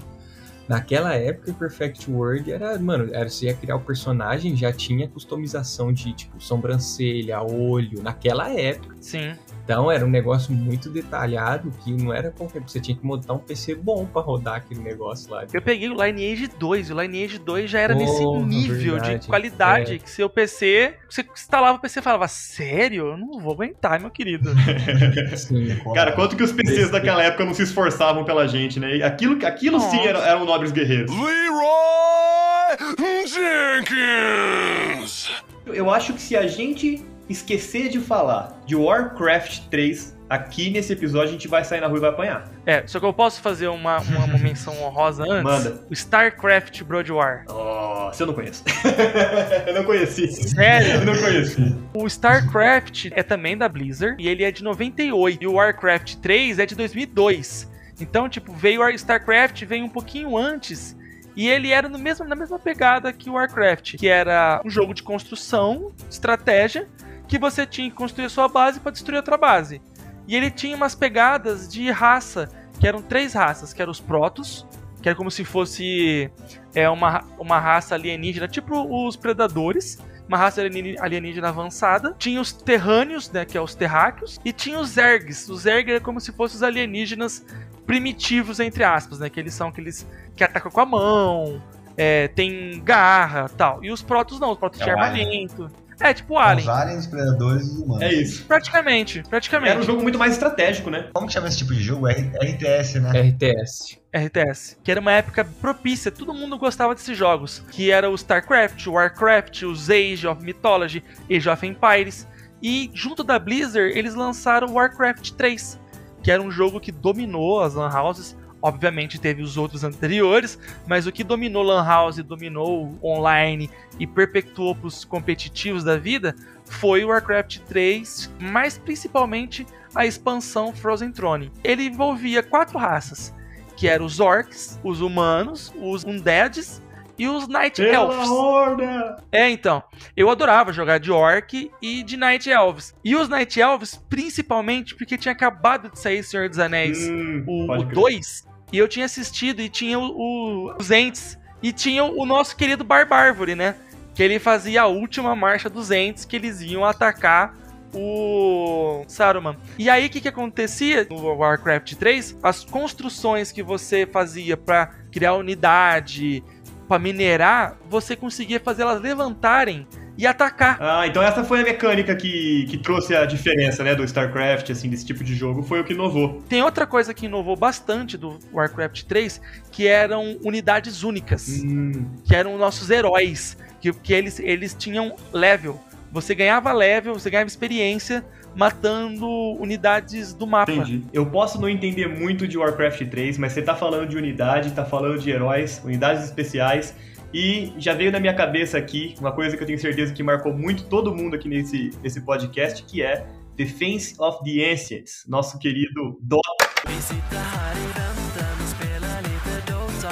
S4: Naquela época, o Perfect World era, mano, era, você ia criar o personagem, já tinha customização de, tipo, sobrancelha, olho, naquela época.
S3: Sim.
S4: Então era um negócio muito detalhado que não era qualquer. Você tinha que montar um PC bom pra rodar aquele negócio lá.
S3: Eu peguei o Lineage 2, e o Lineage 2 já era
S4: Porra,
S3: nesse nível de
S4: verdade.
S3: qualidade
S4: É.
S3: que seu PC, você instalava o PC e falava, sério? Eu não vou aguentar, meu querido.
S4: Assim,
S1: Cara, quanto que os PCs daquela época não se esforçavam pela gente, né? Aquilo, aquilo sim era- eram nobres guerreiros.
S7: Leroy Jenkins.
S1: Eu acho que se a gente esquecer de falar de Warcraft 3 aqui nesse episódio, a gente vai sair na rua e vai apanhar.
S3: é, só que eu posso fazer uma, uma, uma menção honrosa antes?
S1: Manda.
S3: O StarCraft Broad War.
S1: Nossa, eu não conheço. eu não conheci.
S3: Sério?
S1: Eu não conheci.
S3: O StarCraft é também da Blizzard e ele é de 98. E o Warcraft 3 é de 2002. Então, tipo, veio o StarCraft, veio um pouquinho antes. E ele era no mesmo, na mesma pegada que o Warcraft, que era um jogo de construção, estratégia, que você tinha que construir a sua base para destruir outra base. E ele tinha umas pegadas de raça, que eram três raças, que eram os Protoss, que era como se fosse é, uma, uma raça alienígena, tipo os Predadores, uma raça alienígena avançada. Tinha os Terrâneos, né, que é os Terráqueos, e tinha os Zergs. Os Zergs eram como se fossem os alienígenas primitivos, entre aspas, né, que eles são aqueles que atacam com a mão, é, tem garra tal. E os Protoss não, os Protoss
S2: É
S3: tinham armamento. É, tipo o Alien.
S2: Os aliens, os predadores e os humanos.
S1: É isso.
S3: Praticamente, praticamente.
S1: Era um jogo muito mais estratégico, né?
S2: Como que chama esse tipo de jogo? R- RTS, né?
S4: RTS.
S3: RTS, que era uma época propícia, todo mundo gostava desses jogos, que era o StarCraft, o Warcraft, os Age of Mythology, Age of Empires, e junto da Blizzard eles lançaram o Warcraft 3, que era um jogo que dominou as lan houses, obviamente teve os outros anteriores, mas o que dominou lan house, dominou online e perpetuou para os competitivos da vida foi o Warcraft 3, mas principalmente a expansão Frozen Throne. Ele envolvia quatro raças, que eram os orcs, os humanos, os undeads e os night elves.
S1: horda!
S3: É, então, eu adorava jogar de orc e de night elves. E os night elves, principalmente porque tinha acabado de sair Senhor dos Anéis,
S1: Hum,
S3: o
S1: pode crer.
S3: 2, e eu tinha assistido e tinha o, o- os Ents, e tinha o nosso querido Barbárvore, né? Que ele fazia a última marcha dos Ents, que eles iam atacar o Saruman. E aí o que que acontecia no Warcraft 3? As construções que você fazia pra criar unidade, pra minerar, você conseguia fazer elas levantarem e atacar.
S1: Ah, então essa foi a mecânica que, que trouxe a diferença, né, do StarCraft, assim, desse tipo de jogo, foi o que inovou.
S3: Tem outra coisa que inovou bastante do Warcraft 3, que eram unidades únicas.
S1: Hum,
S3: que eram nossos heróis, que, que eles, eles tinham level. Você ganhava level, você ganhava experiência matando unidades do mapa.
S1: entendi. Eu posso não entender muito de Warcraft 3, mas você tá falando de unidade, tá falando de heróis, unidades especiais, e já veio na minha cabeça aqui uma coisa que eu tenho certeza que marcou muito todo mundo aqui nesse, nesse podcast, que é Defense of the Ancients, nosso querido Dota.
S8: Visita här i väntan, spela lite Dota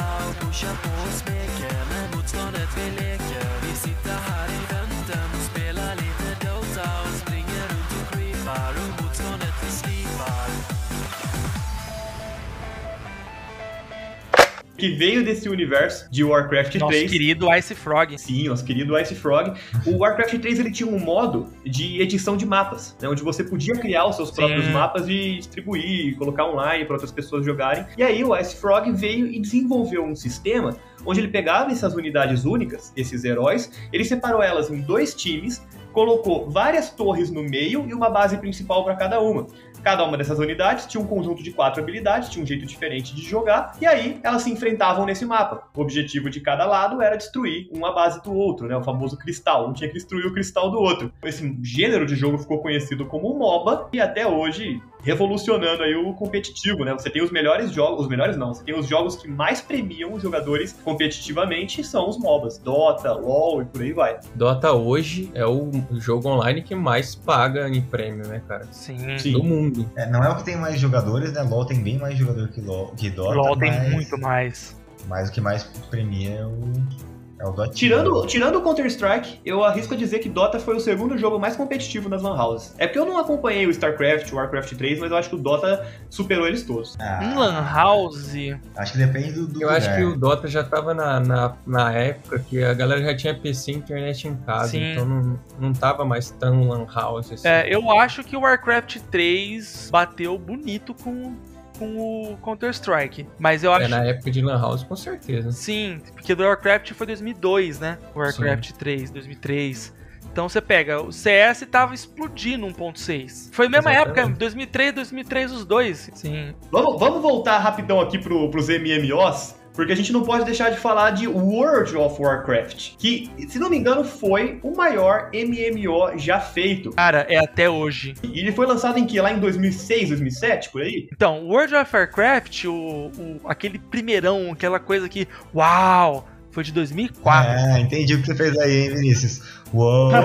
S8: och
S1: que veio desse universo de Warcraft
S3: Nosso
S1: 3.
S3: querido Ice Frog.
S1: Sim, nosso querido Ice Frog. O Warcraft 3 ele tinha um modo de edição de mapas, né, onde você podia criar os seus próprios
S3: Sim.
S1: mapas e distribuir, colocar online para outras pessoas jogarem. E aí o Ice Frog veio e desenvolveu um sistema onde ele pegava essas unidades únicas, esses heróis, ele separou elas em dois times, colocou várias torres no meio e uma base principal para cada uma. Cada uma dessas unidades tinha um conjunto de quatro habilidades, tinha um jeito diferente de jogar, e aí elas se enfrentavam nesse mapa. O objetivo de cada lado era destruir uma base do outro, né? O famoso cristal. Um tinha que destruir o cristal do outro. Esse gênero de jogo ficou conhecido como MOBA, e até hoje revolucionando aí o competitivo, né? Você tem os melhores jogos, os melhores não, você tem os jogos que mais premiam os jogadores competitivamente são os MOBAs, Dota, LoL e por aí vai.
S4: Dota hoje é o jogo online que mais paga em prêmio, né, cara?
S3: Sim.
S1: Sim.
S4: Do mundo.
S2: É, não é o que tem mais jogadores, né? LoL tem bem mais jogador que, LoL, que Dota,
S3: LoL tem
S2: mas,
S3: muito mais.
S2: mas o que mais premia é o, é o Dota.
S1: Tirando, tirando o Counter-Strike, eu arrisco a dizer que Dota foi o segundo jogo mais competitivo nas Lan Houses. É porque eu não acompanhei o StarCraft, o Warcraft 3, mas eu acho que o Dota superou eles todos.
S2: Ah,
S3: Em Lan House,
S2: Acho que depende do, do
S4: Eu acho
S2: lugar.
S4: que o Dota já tava na, na, na época que a galera já tinha PC e internet em casa,
S3: Sim.
S4: então não, não tava mais tão lan house assim.
S3: é, eu acho que o Warcraft 3 bateu bonito com, com o Counter-Strike. Mas eu
S4: É,
S3: acho.
S4: na época de lan house, com certeza.
S3: Sim, porque do Warcraft foi 2002, né? Warcraft 3, 2003. Então você pega, o CS tava explodindo 1.6. Foi a mesma
S4: Exatamente.
S3: época, 2003, 2003 os dois. Sim.
S1: Vamos, vamos voltar rapidão aqui pro, pros MMOs, porque a gente não pode deixar de falar de World of Warcraft, que, se não me engano, foi o maior MMO já feito.
S3: Cara, é até hoje.
S1: E ele foi lançado em que? Lá em 2006, 2007, por aí?
S3: Então, World of Warcraft, o, o- aquele primeirão, aquela coisa que, uau, foi de 2004.
S2: Ah, entendi o que você fez aí, hein, Vinícius? Uou!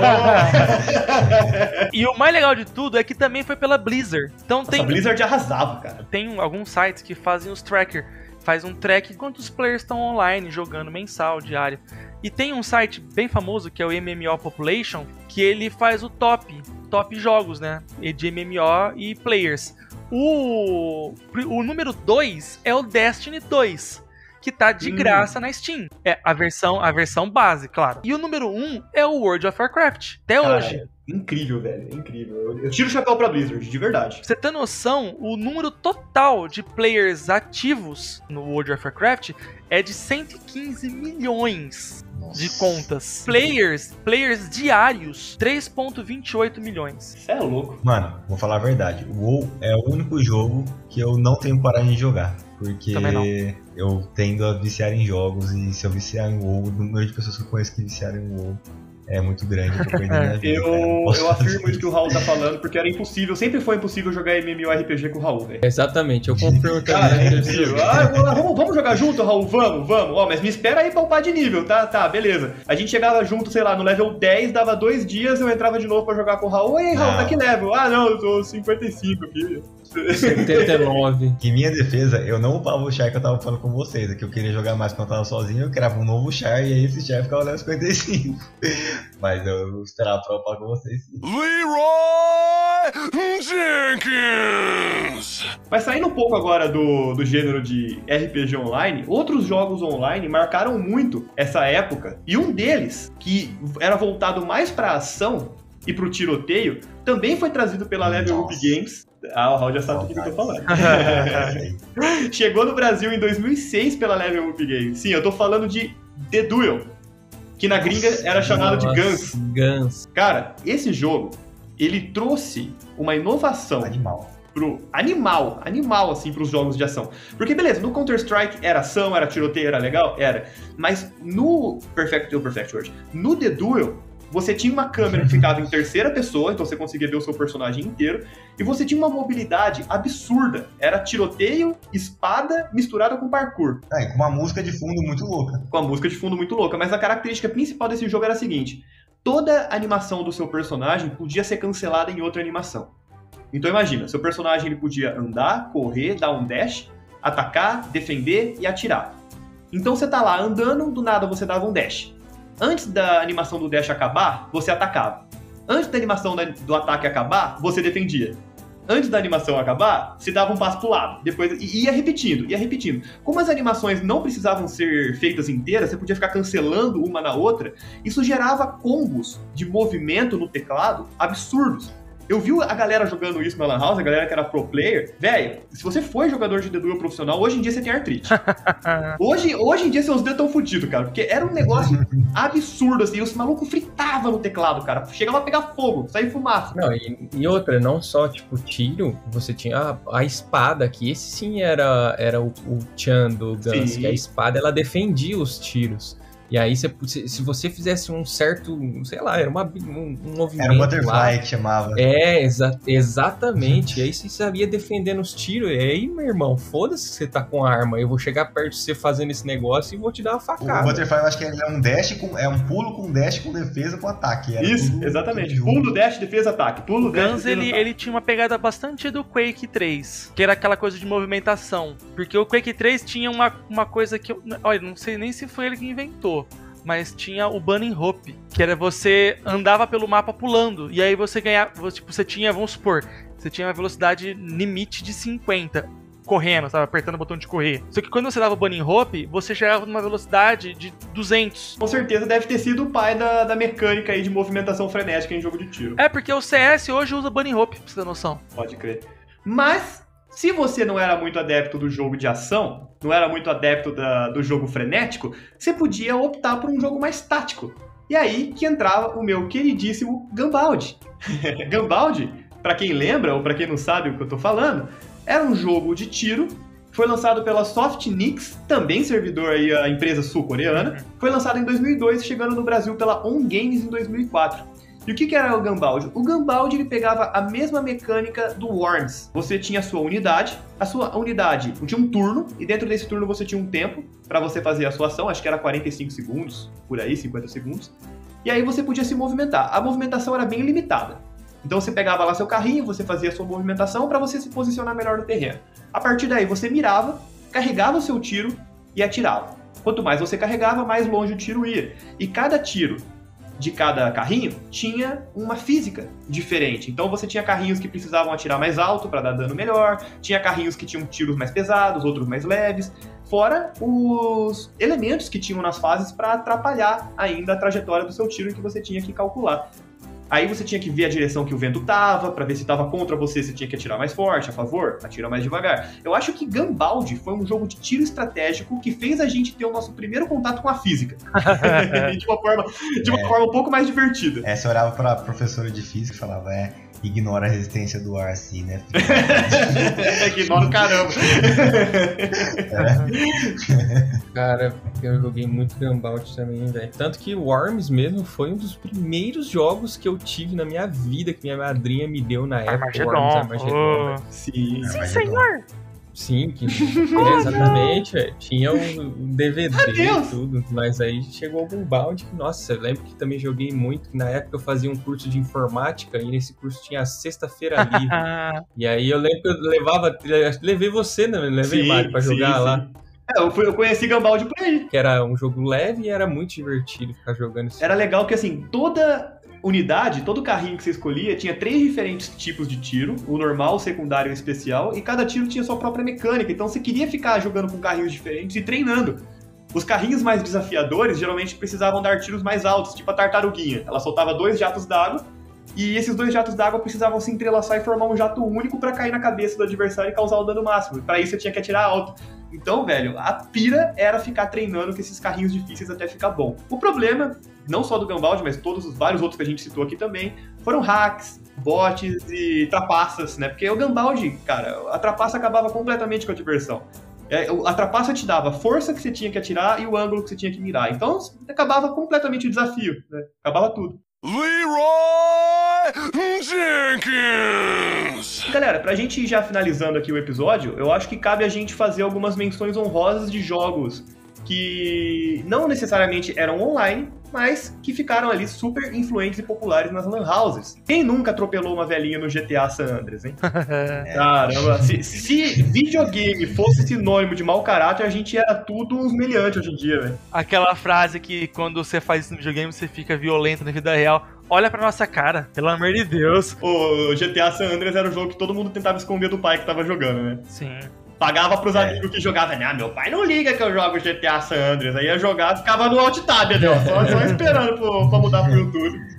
S3: E o mais legal de tudo é que também foi pela Blizzard. Então
S1: Nossa,
S3: tem,
S1: a Blizzard arrasava, cara.
S3: tem alguns sites que fazem os tracker. Faz um track de quantos players estão online jogando mensal, diário. E tem um site bem famoso que é o MMO Population, que ele faz o top, top jogos, né? De MMO e players. O, o número 2 é o Destiny 2, que tá de
S1: Hum.
S3: graça na Steam. É a versão, a versão base, claro. E o número 1 um é o World of Warcraft, até
S1: Cara,
S3: hoje.
S1: Incrível, velho. Incrível. Eu, eu tiro o chapéu pra Blizzard, de verdade.
S3: Pra você ter noção, o número total de players ativos no World of Warcraft é de 115 milhões de contas. Players, players diários, 3.28 milhões.
S1: Isso é louco.
S2: Mano, vou falar a verdade. O WoW é o único jogo que eu não tenho coragem de jogar. Porque eu tendo a viciar em jogos e se eu viciar em WoW, o número de pessoas que eu conheço que viciaram em WoW é muito grande. Eu minha vida.
S1: Eu, afirmo isso que o Raul tá falando, porque era impossível, sempre foi impossível jogar MMORPG com o Raul, velho.
S4: Exatamente, eu confirmo
S1: Cara, é
S4: também.
S1: impossível. Ah, vamos, vamos, vamos jogar junto, Raul? Vamos, vamos. Ó, mas me espera aí pra upar de nível, tá? Tá, beleza. A gente chegava junto, sei lá, no level 10, dava dois dias, eu entrava de novo pra jogar com o Raul. Ei, Raul,
S2: Não.
S1: tá que level? Ah, não, eu tô 55 aqui.
S4: 79.
S2: Que em minha defesa, eu não upava o char que eu tava falando com vocês. É que eu queria jogar mais quando eu tava sozinho, eu criava um novo char e aí esse char ficava level 55. Mas eu esperava pra upar com vocês sim.
S7: Leroy Jenkins.
S1: Mas saindo um pouco agora do, do gênero de RPG online, outros jogos online marcaram muito essa época. E um deles, que era voltado mais pra ação e pro tiroteio, também foi trazido pela Level Up. Games. Ah, o Raul já sabe do que eu tô falando. Chegou no Brasil em 2006 pela Level Up Games. Sim, eu tô falando de The Duel, que na gringa era chamado de
S4: Nossa,
S1: Guns.
S4: Guns.
S1: Cara, esse jogo, ele trouxe uma inovação
S2: Animal.
S1: pro animal, animal assim pros jogos de ação. Porque beleza, no Counter Strike era ação, era tiroteio, era legal, era. Mas no Perfect, Perfect World, no The Duel, você tinha uma câmera que ficava em terceira pessoa, então você conseguia ver o seu personagem inteiro, e você tinha uma mobilidade absurda. Era tiroteio, espada misturada com parkour,
S2: Ah, e com uma música de fundo muito louca.
S1: com a música de fundo muito louca. Mas a característica principal desse jogo era a seguinte: toda animação do seu personagem podia ser cancelada em outra animação. Então imagina, seu personagem ele podia andar, correr, dar um dash, atacar, defender e atirar. Então você tá lá andando, do nada você dava um dash. Antes da animação do dash acabar, você atacava. Antes da animação do ataque acabar, você defendia. Antes da animação acabar, se dava um passo pro lado. Depois ia repetindo, ia repetindo. Como as animações não precisavam ser feitas inteiras, você podia ficar cancelando uma na outra, isso gerava combos de movimento no teclado absurdos. Eu vi a galera jogando isso na Lan House, a galera que era pro player. Velho, se você foi jogador de The Duel profissional, hoje em dia você tem artrite. hoje, hoje em dia seus dedos estão fodidos, cara. Porque era um negócio absurdo, assim. Os malucos fritavam no teclado, cara. Chegava a pegar fogo, sair fumaça.
S4: Não, e, e outra, não só, tipo, tiro, você tinha a, a espada, que esse sim era, era o, o Chan do Guns,
S1: Sim.
S4: que a espada, ela defendia os tiros. E aí, se se você fizesse um certo, sei lá, era uma, um, um movimento
S2: Era o
S4: lá,
S2: Butterfly que chamava.
S4: É, exa exatamente. e aí você sabia defender nos tiros. E aí, meu irmão, foda-se que você tá com arma. Eu vou chegar perto de você fazendo esse negócio e vou te dar uma
S2: O
S4: facada.
S2: Butterfly, eu acho que ele é um dash com. É um pulo com dash com defesa com ataque. Era
S1: Isso,
S2: tudo-
S1: exatamente. Pulo, dash, defesa, ataque. Pulo,
S3: O
S1: dash,
S3: Guns,
S1: defesa,
S3: ele,
S1: ataque.
S3: ele tinha uma pegada bastante do Quake 3, que era aquela coisa de movimentação. Porque o Quake 3 tinha uma, uma coisa que eu. Olha, não sei nem se foi ele que inventou. Mas tinha o Bunny Hop, que era você andava pelo mapa pulando. E aí você ganhava. você- Tipo, você tinha, vamos supor, você tinha uma velocidade limite de 50. Correndo, sabe? Apertando o botão de correr. Só que quando você dava o Bunny Hop, você chegava numa velocidade de 200.
S1: Com certeza deve ter sido o pai da, da mecânica aí de movimentação frenética em jogo de tiro.
S3: É porque o CS hoje usa Bunny Hop, pra você ter noção.
S1: Pode crer. Mas, se você não era muito adepto do jogo de ação, não era muito adepto da- do jogo frenético, você podia optar por um jogo mais tático. E aí que entrava o meu queridíssimo Gambaldi. Gambaldi, pra quem lembra ou pra quem não sabe o que eu tô falando, era um jogo de tiro. Foi lançado pela Softnix, também servidor aí a empresa sul-coreana. Foi lançado em 2002, chegando no Brasil pela On Games em 2004. E o que, que era o Gambaldi? O Gambaldi ele pegava a mesma mecânica do Worms. Você tinha a sua unidade, a sua unidade tinha um turno, e dentro desse turno você tinha um tempo para você fazer a sua ação, acho que era 45 segundos, por aí, 50 segundos. E aí você podia se movimentar. A movimentação era bem limitada. Então você pegava lá seu carrinho, você fazia a sua movimentação para você se posicionar melhor no terreno. A partir daí você mirava, carregava o seu tiro e atirava. Quanto mais você carregava, mais longe o tiro ia. E cada tiro de cada carrinho tinha uma física diferente. Então você tinha carrinhos que precisavam atirar mais alto para dar dano melhor, tinha carrinhos que tinham tiros mais pesados, outros mais leves, fora os elementos que tinham nas fases para atrapalhar ainda a trajetória do seu tiro que você tinha que calcular. Aí você tinha que ver a direção que o vento tava, para ver se tava contra você, você tinha que atirar mais forte, a favor, atira mais devagar. Eu acho que Gambaldi foi um jogo de tiro estratégico que fez a gente ter o nosso primeiro contato com a física. de uma forma, de uma
S2: É.
S1: forma um pouco mais divertida.
S2: É, você olhava pra professora de física e falava, é, ignora a resistência do ar assim, né?
S1: é nó no caramba.
S4: Cara, eu joguei muito Gunbout também, velho. Tanto que Worms mesmo foi um dos primeiros jogos que eu tive na minha vida, que minha madrinha me deu na época.
S3: Armagedon.
S4: Worms Armageddon,
S3: Oh.
S1: Sim.
S2: Sim,
S3: senhor.
S4: Sim, que, é, exatamente, velho. Tinha o DVD
S1: Deus!
S4: e tudo, mas aí chegou o que, nossa, eu lembro que também joguei muito, na época eu fazia um curso de informática e nesse curso tinha a sexta-feira livre.
S3: Ah,
S4: e aí eu lembro que eu levava, levei você, né? Levei
S1: Sim,
S4: Mário pra
S1: sim,
S4: jogar
S1: sim.
S4: lá,
S1: É, eu, fui- eu conheci Gambaldi por aí.
S4: que era um jogo leve e era muito divertido ficar jogando isso.
S1: Era legal que, assim, toda unidade, todo carrinho que você escolhia, tinha três diferentes tipos de tiro: o normal, o secundário e o especial, e cada tiro tinha sua própria mecânica. Então você queria ficar jogando com carrinhos diferentes e treinando. Os carrinhos mais desafiadores geralmente precisavam dar tiros mais altos, tipo a tartaruguinha. Ela soltava dois jatos d'água. E esses dois jatos d'água precisavam se entrelaçar e formar um jato único pra cair na cabeça do adversário e causar o dano máximo. Para isso você tinha que atirar alto. Então, velho, a pira era ficar treinando com esses carrinhos difíceis até ficar bom. O problema, não só do Gambaldi, mas todos os vários outros que a gente citou aqui também, foram hacks, bots e trapaças, né? Porque o Gambaldi, cara, a trapaça acabava completamente com a diversão. É, A trapaça te dava a força que você tinha que atirar e o ângulo que você tinha que mirar. Então acabava completamente o desafio, né? Acabava tudo.
S7: Leroy Jenkins.
S1: Galera, pra gente ir já finalizando aqui o episódio, eu acho que cabe a gente fazer algumas menções honrosas de jogos que não necessariamente eram online, mas que ficaram ali super influentes e populares nas lan houses. Quem nunca atropelou uma velhinha no GTA San Andreas, hein? Caramba, se, se videogame fosse sinônimo de mau caráter, a gente era tudo uns meliantes hoje em dia, velho.
S3: aquela frase que quando você faz isso no videogame você fica violento na vida real. Olha pra nossa cara, pelo amor de Deus.
S1: O GTA San Andreas era o jogo que todo mundo tentava esconder do pai que tava jogando, né?
S3: Sim.
S1: Pagava pros
S2: É.
S1: amigos que jogavam, ah, meu pai não liga que eu jogo GTA San Andreas. Aí ia jogar, ficava no alt tab ali, ó, só, só esperando pro, pra mudar pro YouTube.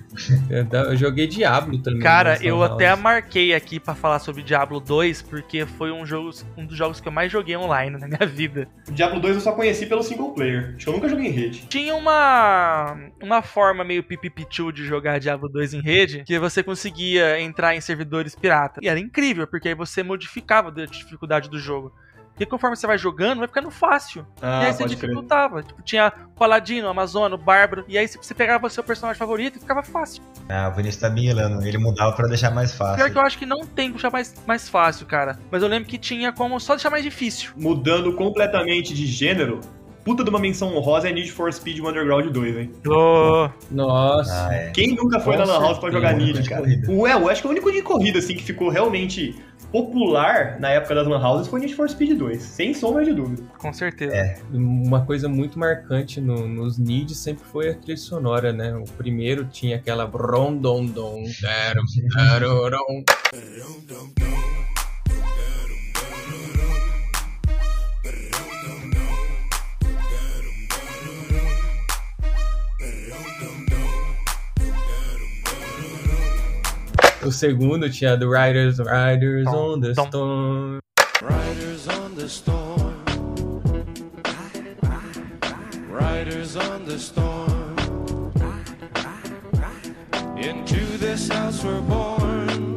S4: Eu, joguei Diablo também.
S3: Cara,
S4: nessa
S3: eu
S4: house.
S3: até marquei aqui pra falar sobre Diablo 2, porque foi um, jogo, um dos jogos que eu mais joguei online na minha vida.
S1: O Diablo 2 eu só conheci pelo single player. Acho que eu nunca joguei em rede.
S3: Tinha uma uma forma meio pipipichu de jogar Diablo 2 em rede, que você conseguia entrar em servidores pirata. E era incrível, porque aí você modificava a dificuldade do jogo. Porque conforme você vai jogando, vai ficando fácil.
S1: Ah,
S3: e aí você
S1: crer.
S3: dificultava. Tipo, tinha Paladino, Amazono, Bárbaro. E aí você pegava o seu personagem favorito e ficava fácil.
S2: Ah, o Vinícius tá milando. Ele mudava pra deixar mais fácil.
S3: Pior que eu acho que não tem como deixar mais, mais fácil, cara. Mas eu lembro que tinha como só deixar mais difícil.
S1: Mudando completamente de gênero, puta de uma menção honrosa é Need for Speed Underground 2, hein?
S3: Oh,
S4: Nossa.
S2: Ah, é.
S1: Quem nunca foi
S4: Com
S1: na Lan House pra jogar Need,
S2: de
S1: cara?
S2: corrida.
S1: O, é, eu acho que o único de corrida, assim, que ficou realmente popular na época das Lan Houses foi Need for Speed 2, sem sombra de dúvida.
S3: com certeza.
S2: É.
S4: Uma coisa muito marcante no- nos Need sempre foi a trilha sonora, né? O primeiro tinha aquela brondondon. darum, darurum. O segundo tinha do Riders, Riders
S3: Tom,
S4: on the
S3: tom.
S4: Storm.
S8: Riders on the storm. Riders on the storm. Into this house we're born.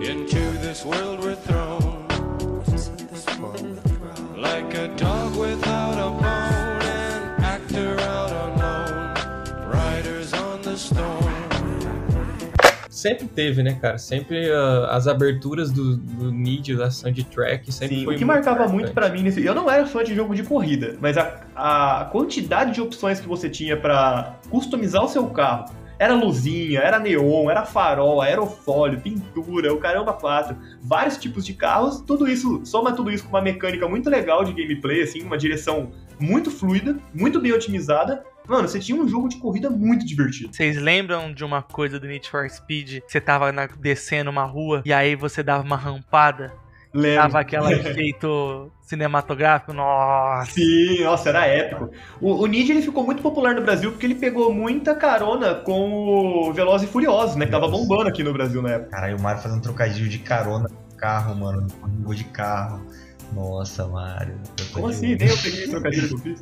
S8: Into this world we're thrown.
S4: Sempre teve, né, cara? Sempre ah, as aberturas do, do Need, da soundtrack, sempre
S1: Sim,
S4: foi
S1: o que marcava
S4: marcante.
S1: muito pra mim nesse. Eu não era fã de jogo de corrida, mas a, a quantidade de opções que você tinha pra customizar o seu carro. Era luzinha, era neon, era farol, aerofólio, pintura, o caramba 4, vários tipos de carros, tudo isso, soma tudo isso com uma mecânica muito legal de gameplay, assim, uma direção muito fluida, muito bem otimizada. Mano, você tinha um jogo de corrida muito divertido.
S3: Vocês lembram de uma coisa do Need for Speed? Você tava na- descendo uma rua e aí você dava uma rampada,
S1: Lembra?
S3: dava aquele efeito cinematográfico. Nossa!
S1: Sim, nossa, era épico. O, o Need ele ficou muito popular no Brasil porque ele pegou muita carona com o Velozes e Furiosos, né? Que tava bombando aqui no Brasil na época.
S2: Caralho, o Mario fazendo trocadilho de carona no carro, mano. No de carro. Nossa, Mario.
S1: Como assim? Nem eu peguei esse trocadilho que eu fiz.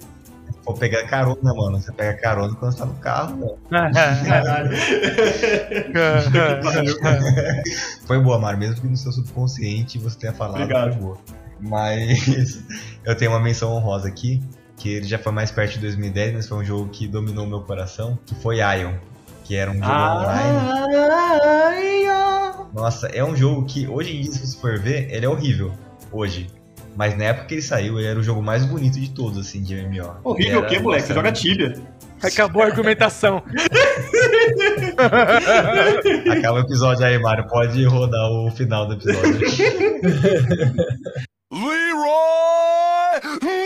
S2: Vou pegar carona, mano. Você pega carona quando você tá no carro, mano.
S1: Caralho.
S2: Foi boa, Mário, mesmo que no seu subconsciente você tenha falado.
S1: Obrigado.
S2: Foi boa. Mas eu tenho uma menção honrosa aqui, que ele já foi mais perto de 2010, mas foi um jogo que dominou meu coração, que foi Ion. Que era um jogo online.
S1: Ai, ó.
S2: Nossa, é um jogo que hoje em dia, se você for ver, ele é horrível. Hoje. Mas na época que ele saiu, ele era o jogo mais bonito de todos, assim, de MMO.
S1: Horrível o quê, moleque? Você joga Tibia.
S3: Acabou a argumentação.
S2: Acaba o episódio aí, Mário. Pode rodar o final do episódio.
S7: Leroy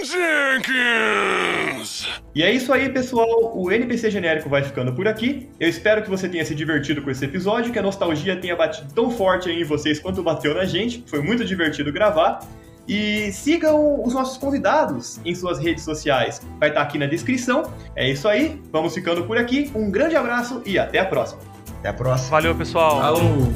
S7: Jenkins.
S1: E é isso aí, pessoal. O NPC genérico vai ficando por aqui. Eu espero que você tenha se divertido com esse episódio, que a nostalgia tenha batido tão forte aí em vocês quanto bateu na gente. Foi muito divertido gravar. E sigam os nossos convidados em suas redes sociais. Vai estar aqui na descrição. É isso aí. Vamos ficando por aqui. Um grande abraço e até a próxima.
S2: Até a próxima.
S3: Valeu, pessoal.
S4: Falou!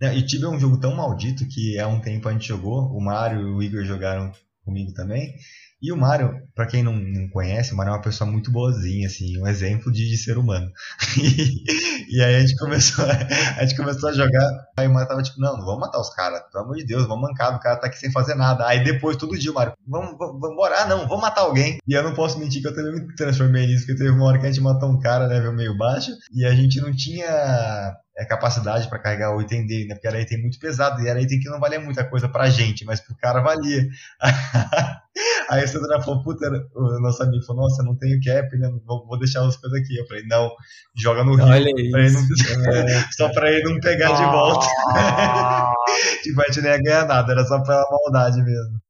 S2: Não, E Tibia é um jogo tão maldito que há um tempo a gente jogou, o Mário e o Igor jogaram comigo também. E o Mário, pra quem não, não conhece, o Mário é uma pessoa muito boazinha, assim, um exemplo de, de ser humano. E, aí a gente começou, a gente começou a jogar, aí o Mário tava tipo, não, não vamos matar os caras, pelo amor de Deus, vamos mancar, o cara tá aqui sem fazer nada. Aí depois, todo dia, o Mário, vamos, vamos, vamos embora, ah, não, vamos matar alguém. E eu não posso mentir que eu também me transformei nisso, porque teve uma hora que a gente matou um cara, level meio baixo, e a gente não tinha é, capacidade pra carregar o item dele, né? Porque era item muito pesado e era item que não valia muita coisa pra gente, mas pro cara valia. Aí o Sandra falou, puta, o nosso amigo falou, nossa, não tenho cap, né? Vou, vou deixar as coisas aqui. Eu falei, não, joga no rio.
S4: Olha
S2: pra
S4: isso.
S2: não-
S4: É.
S2: só pra ele não pegar de volta. tipo, a gente nem ia ganhar nada, era só pela maldade mesmo.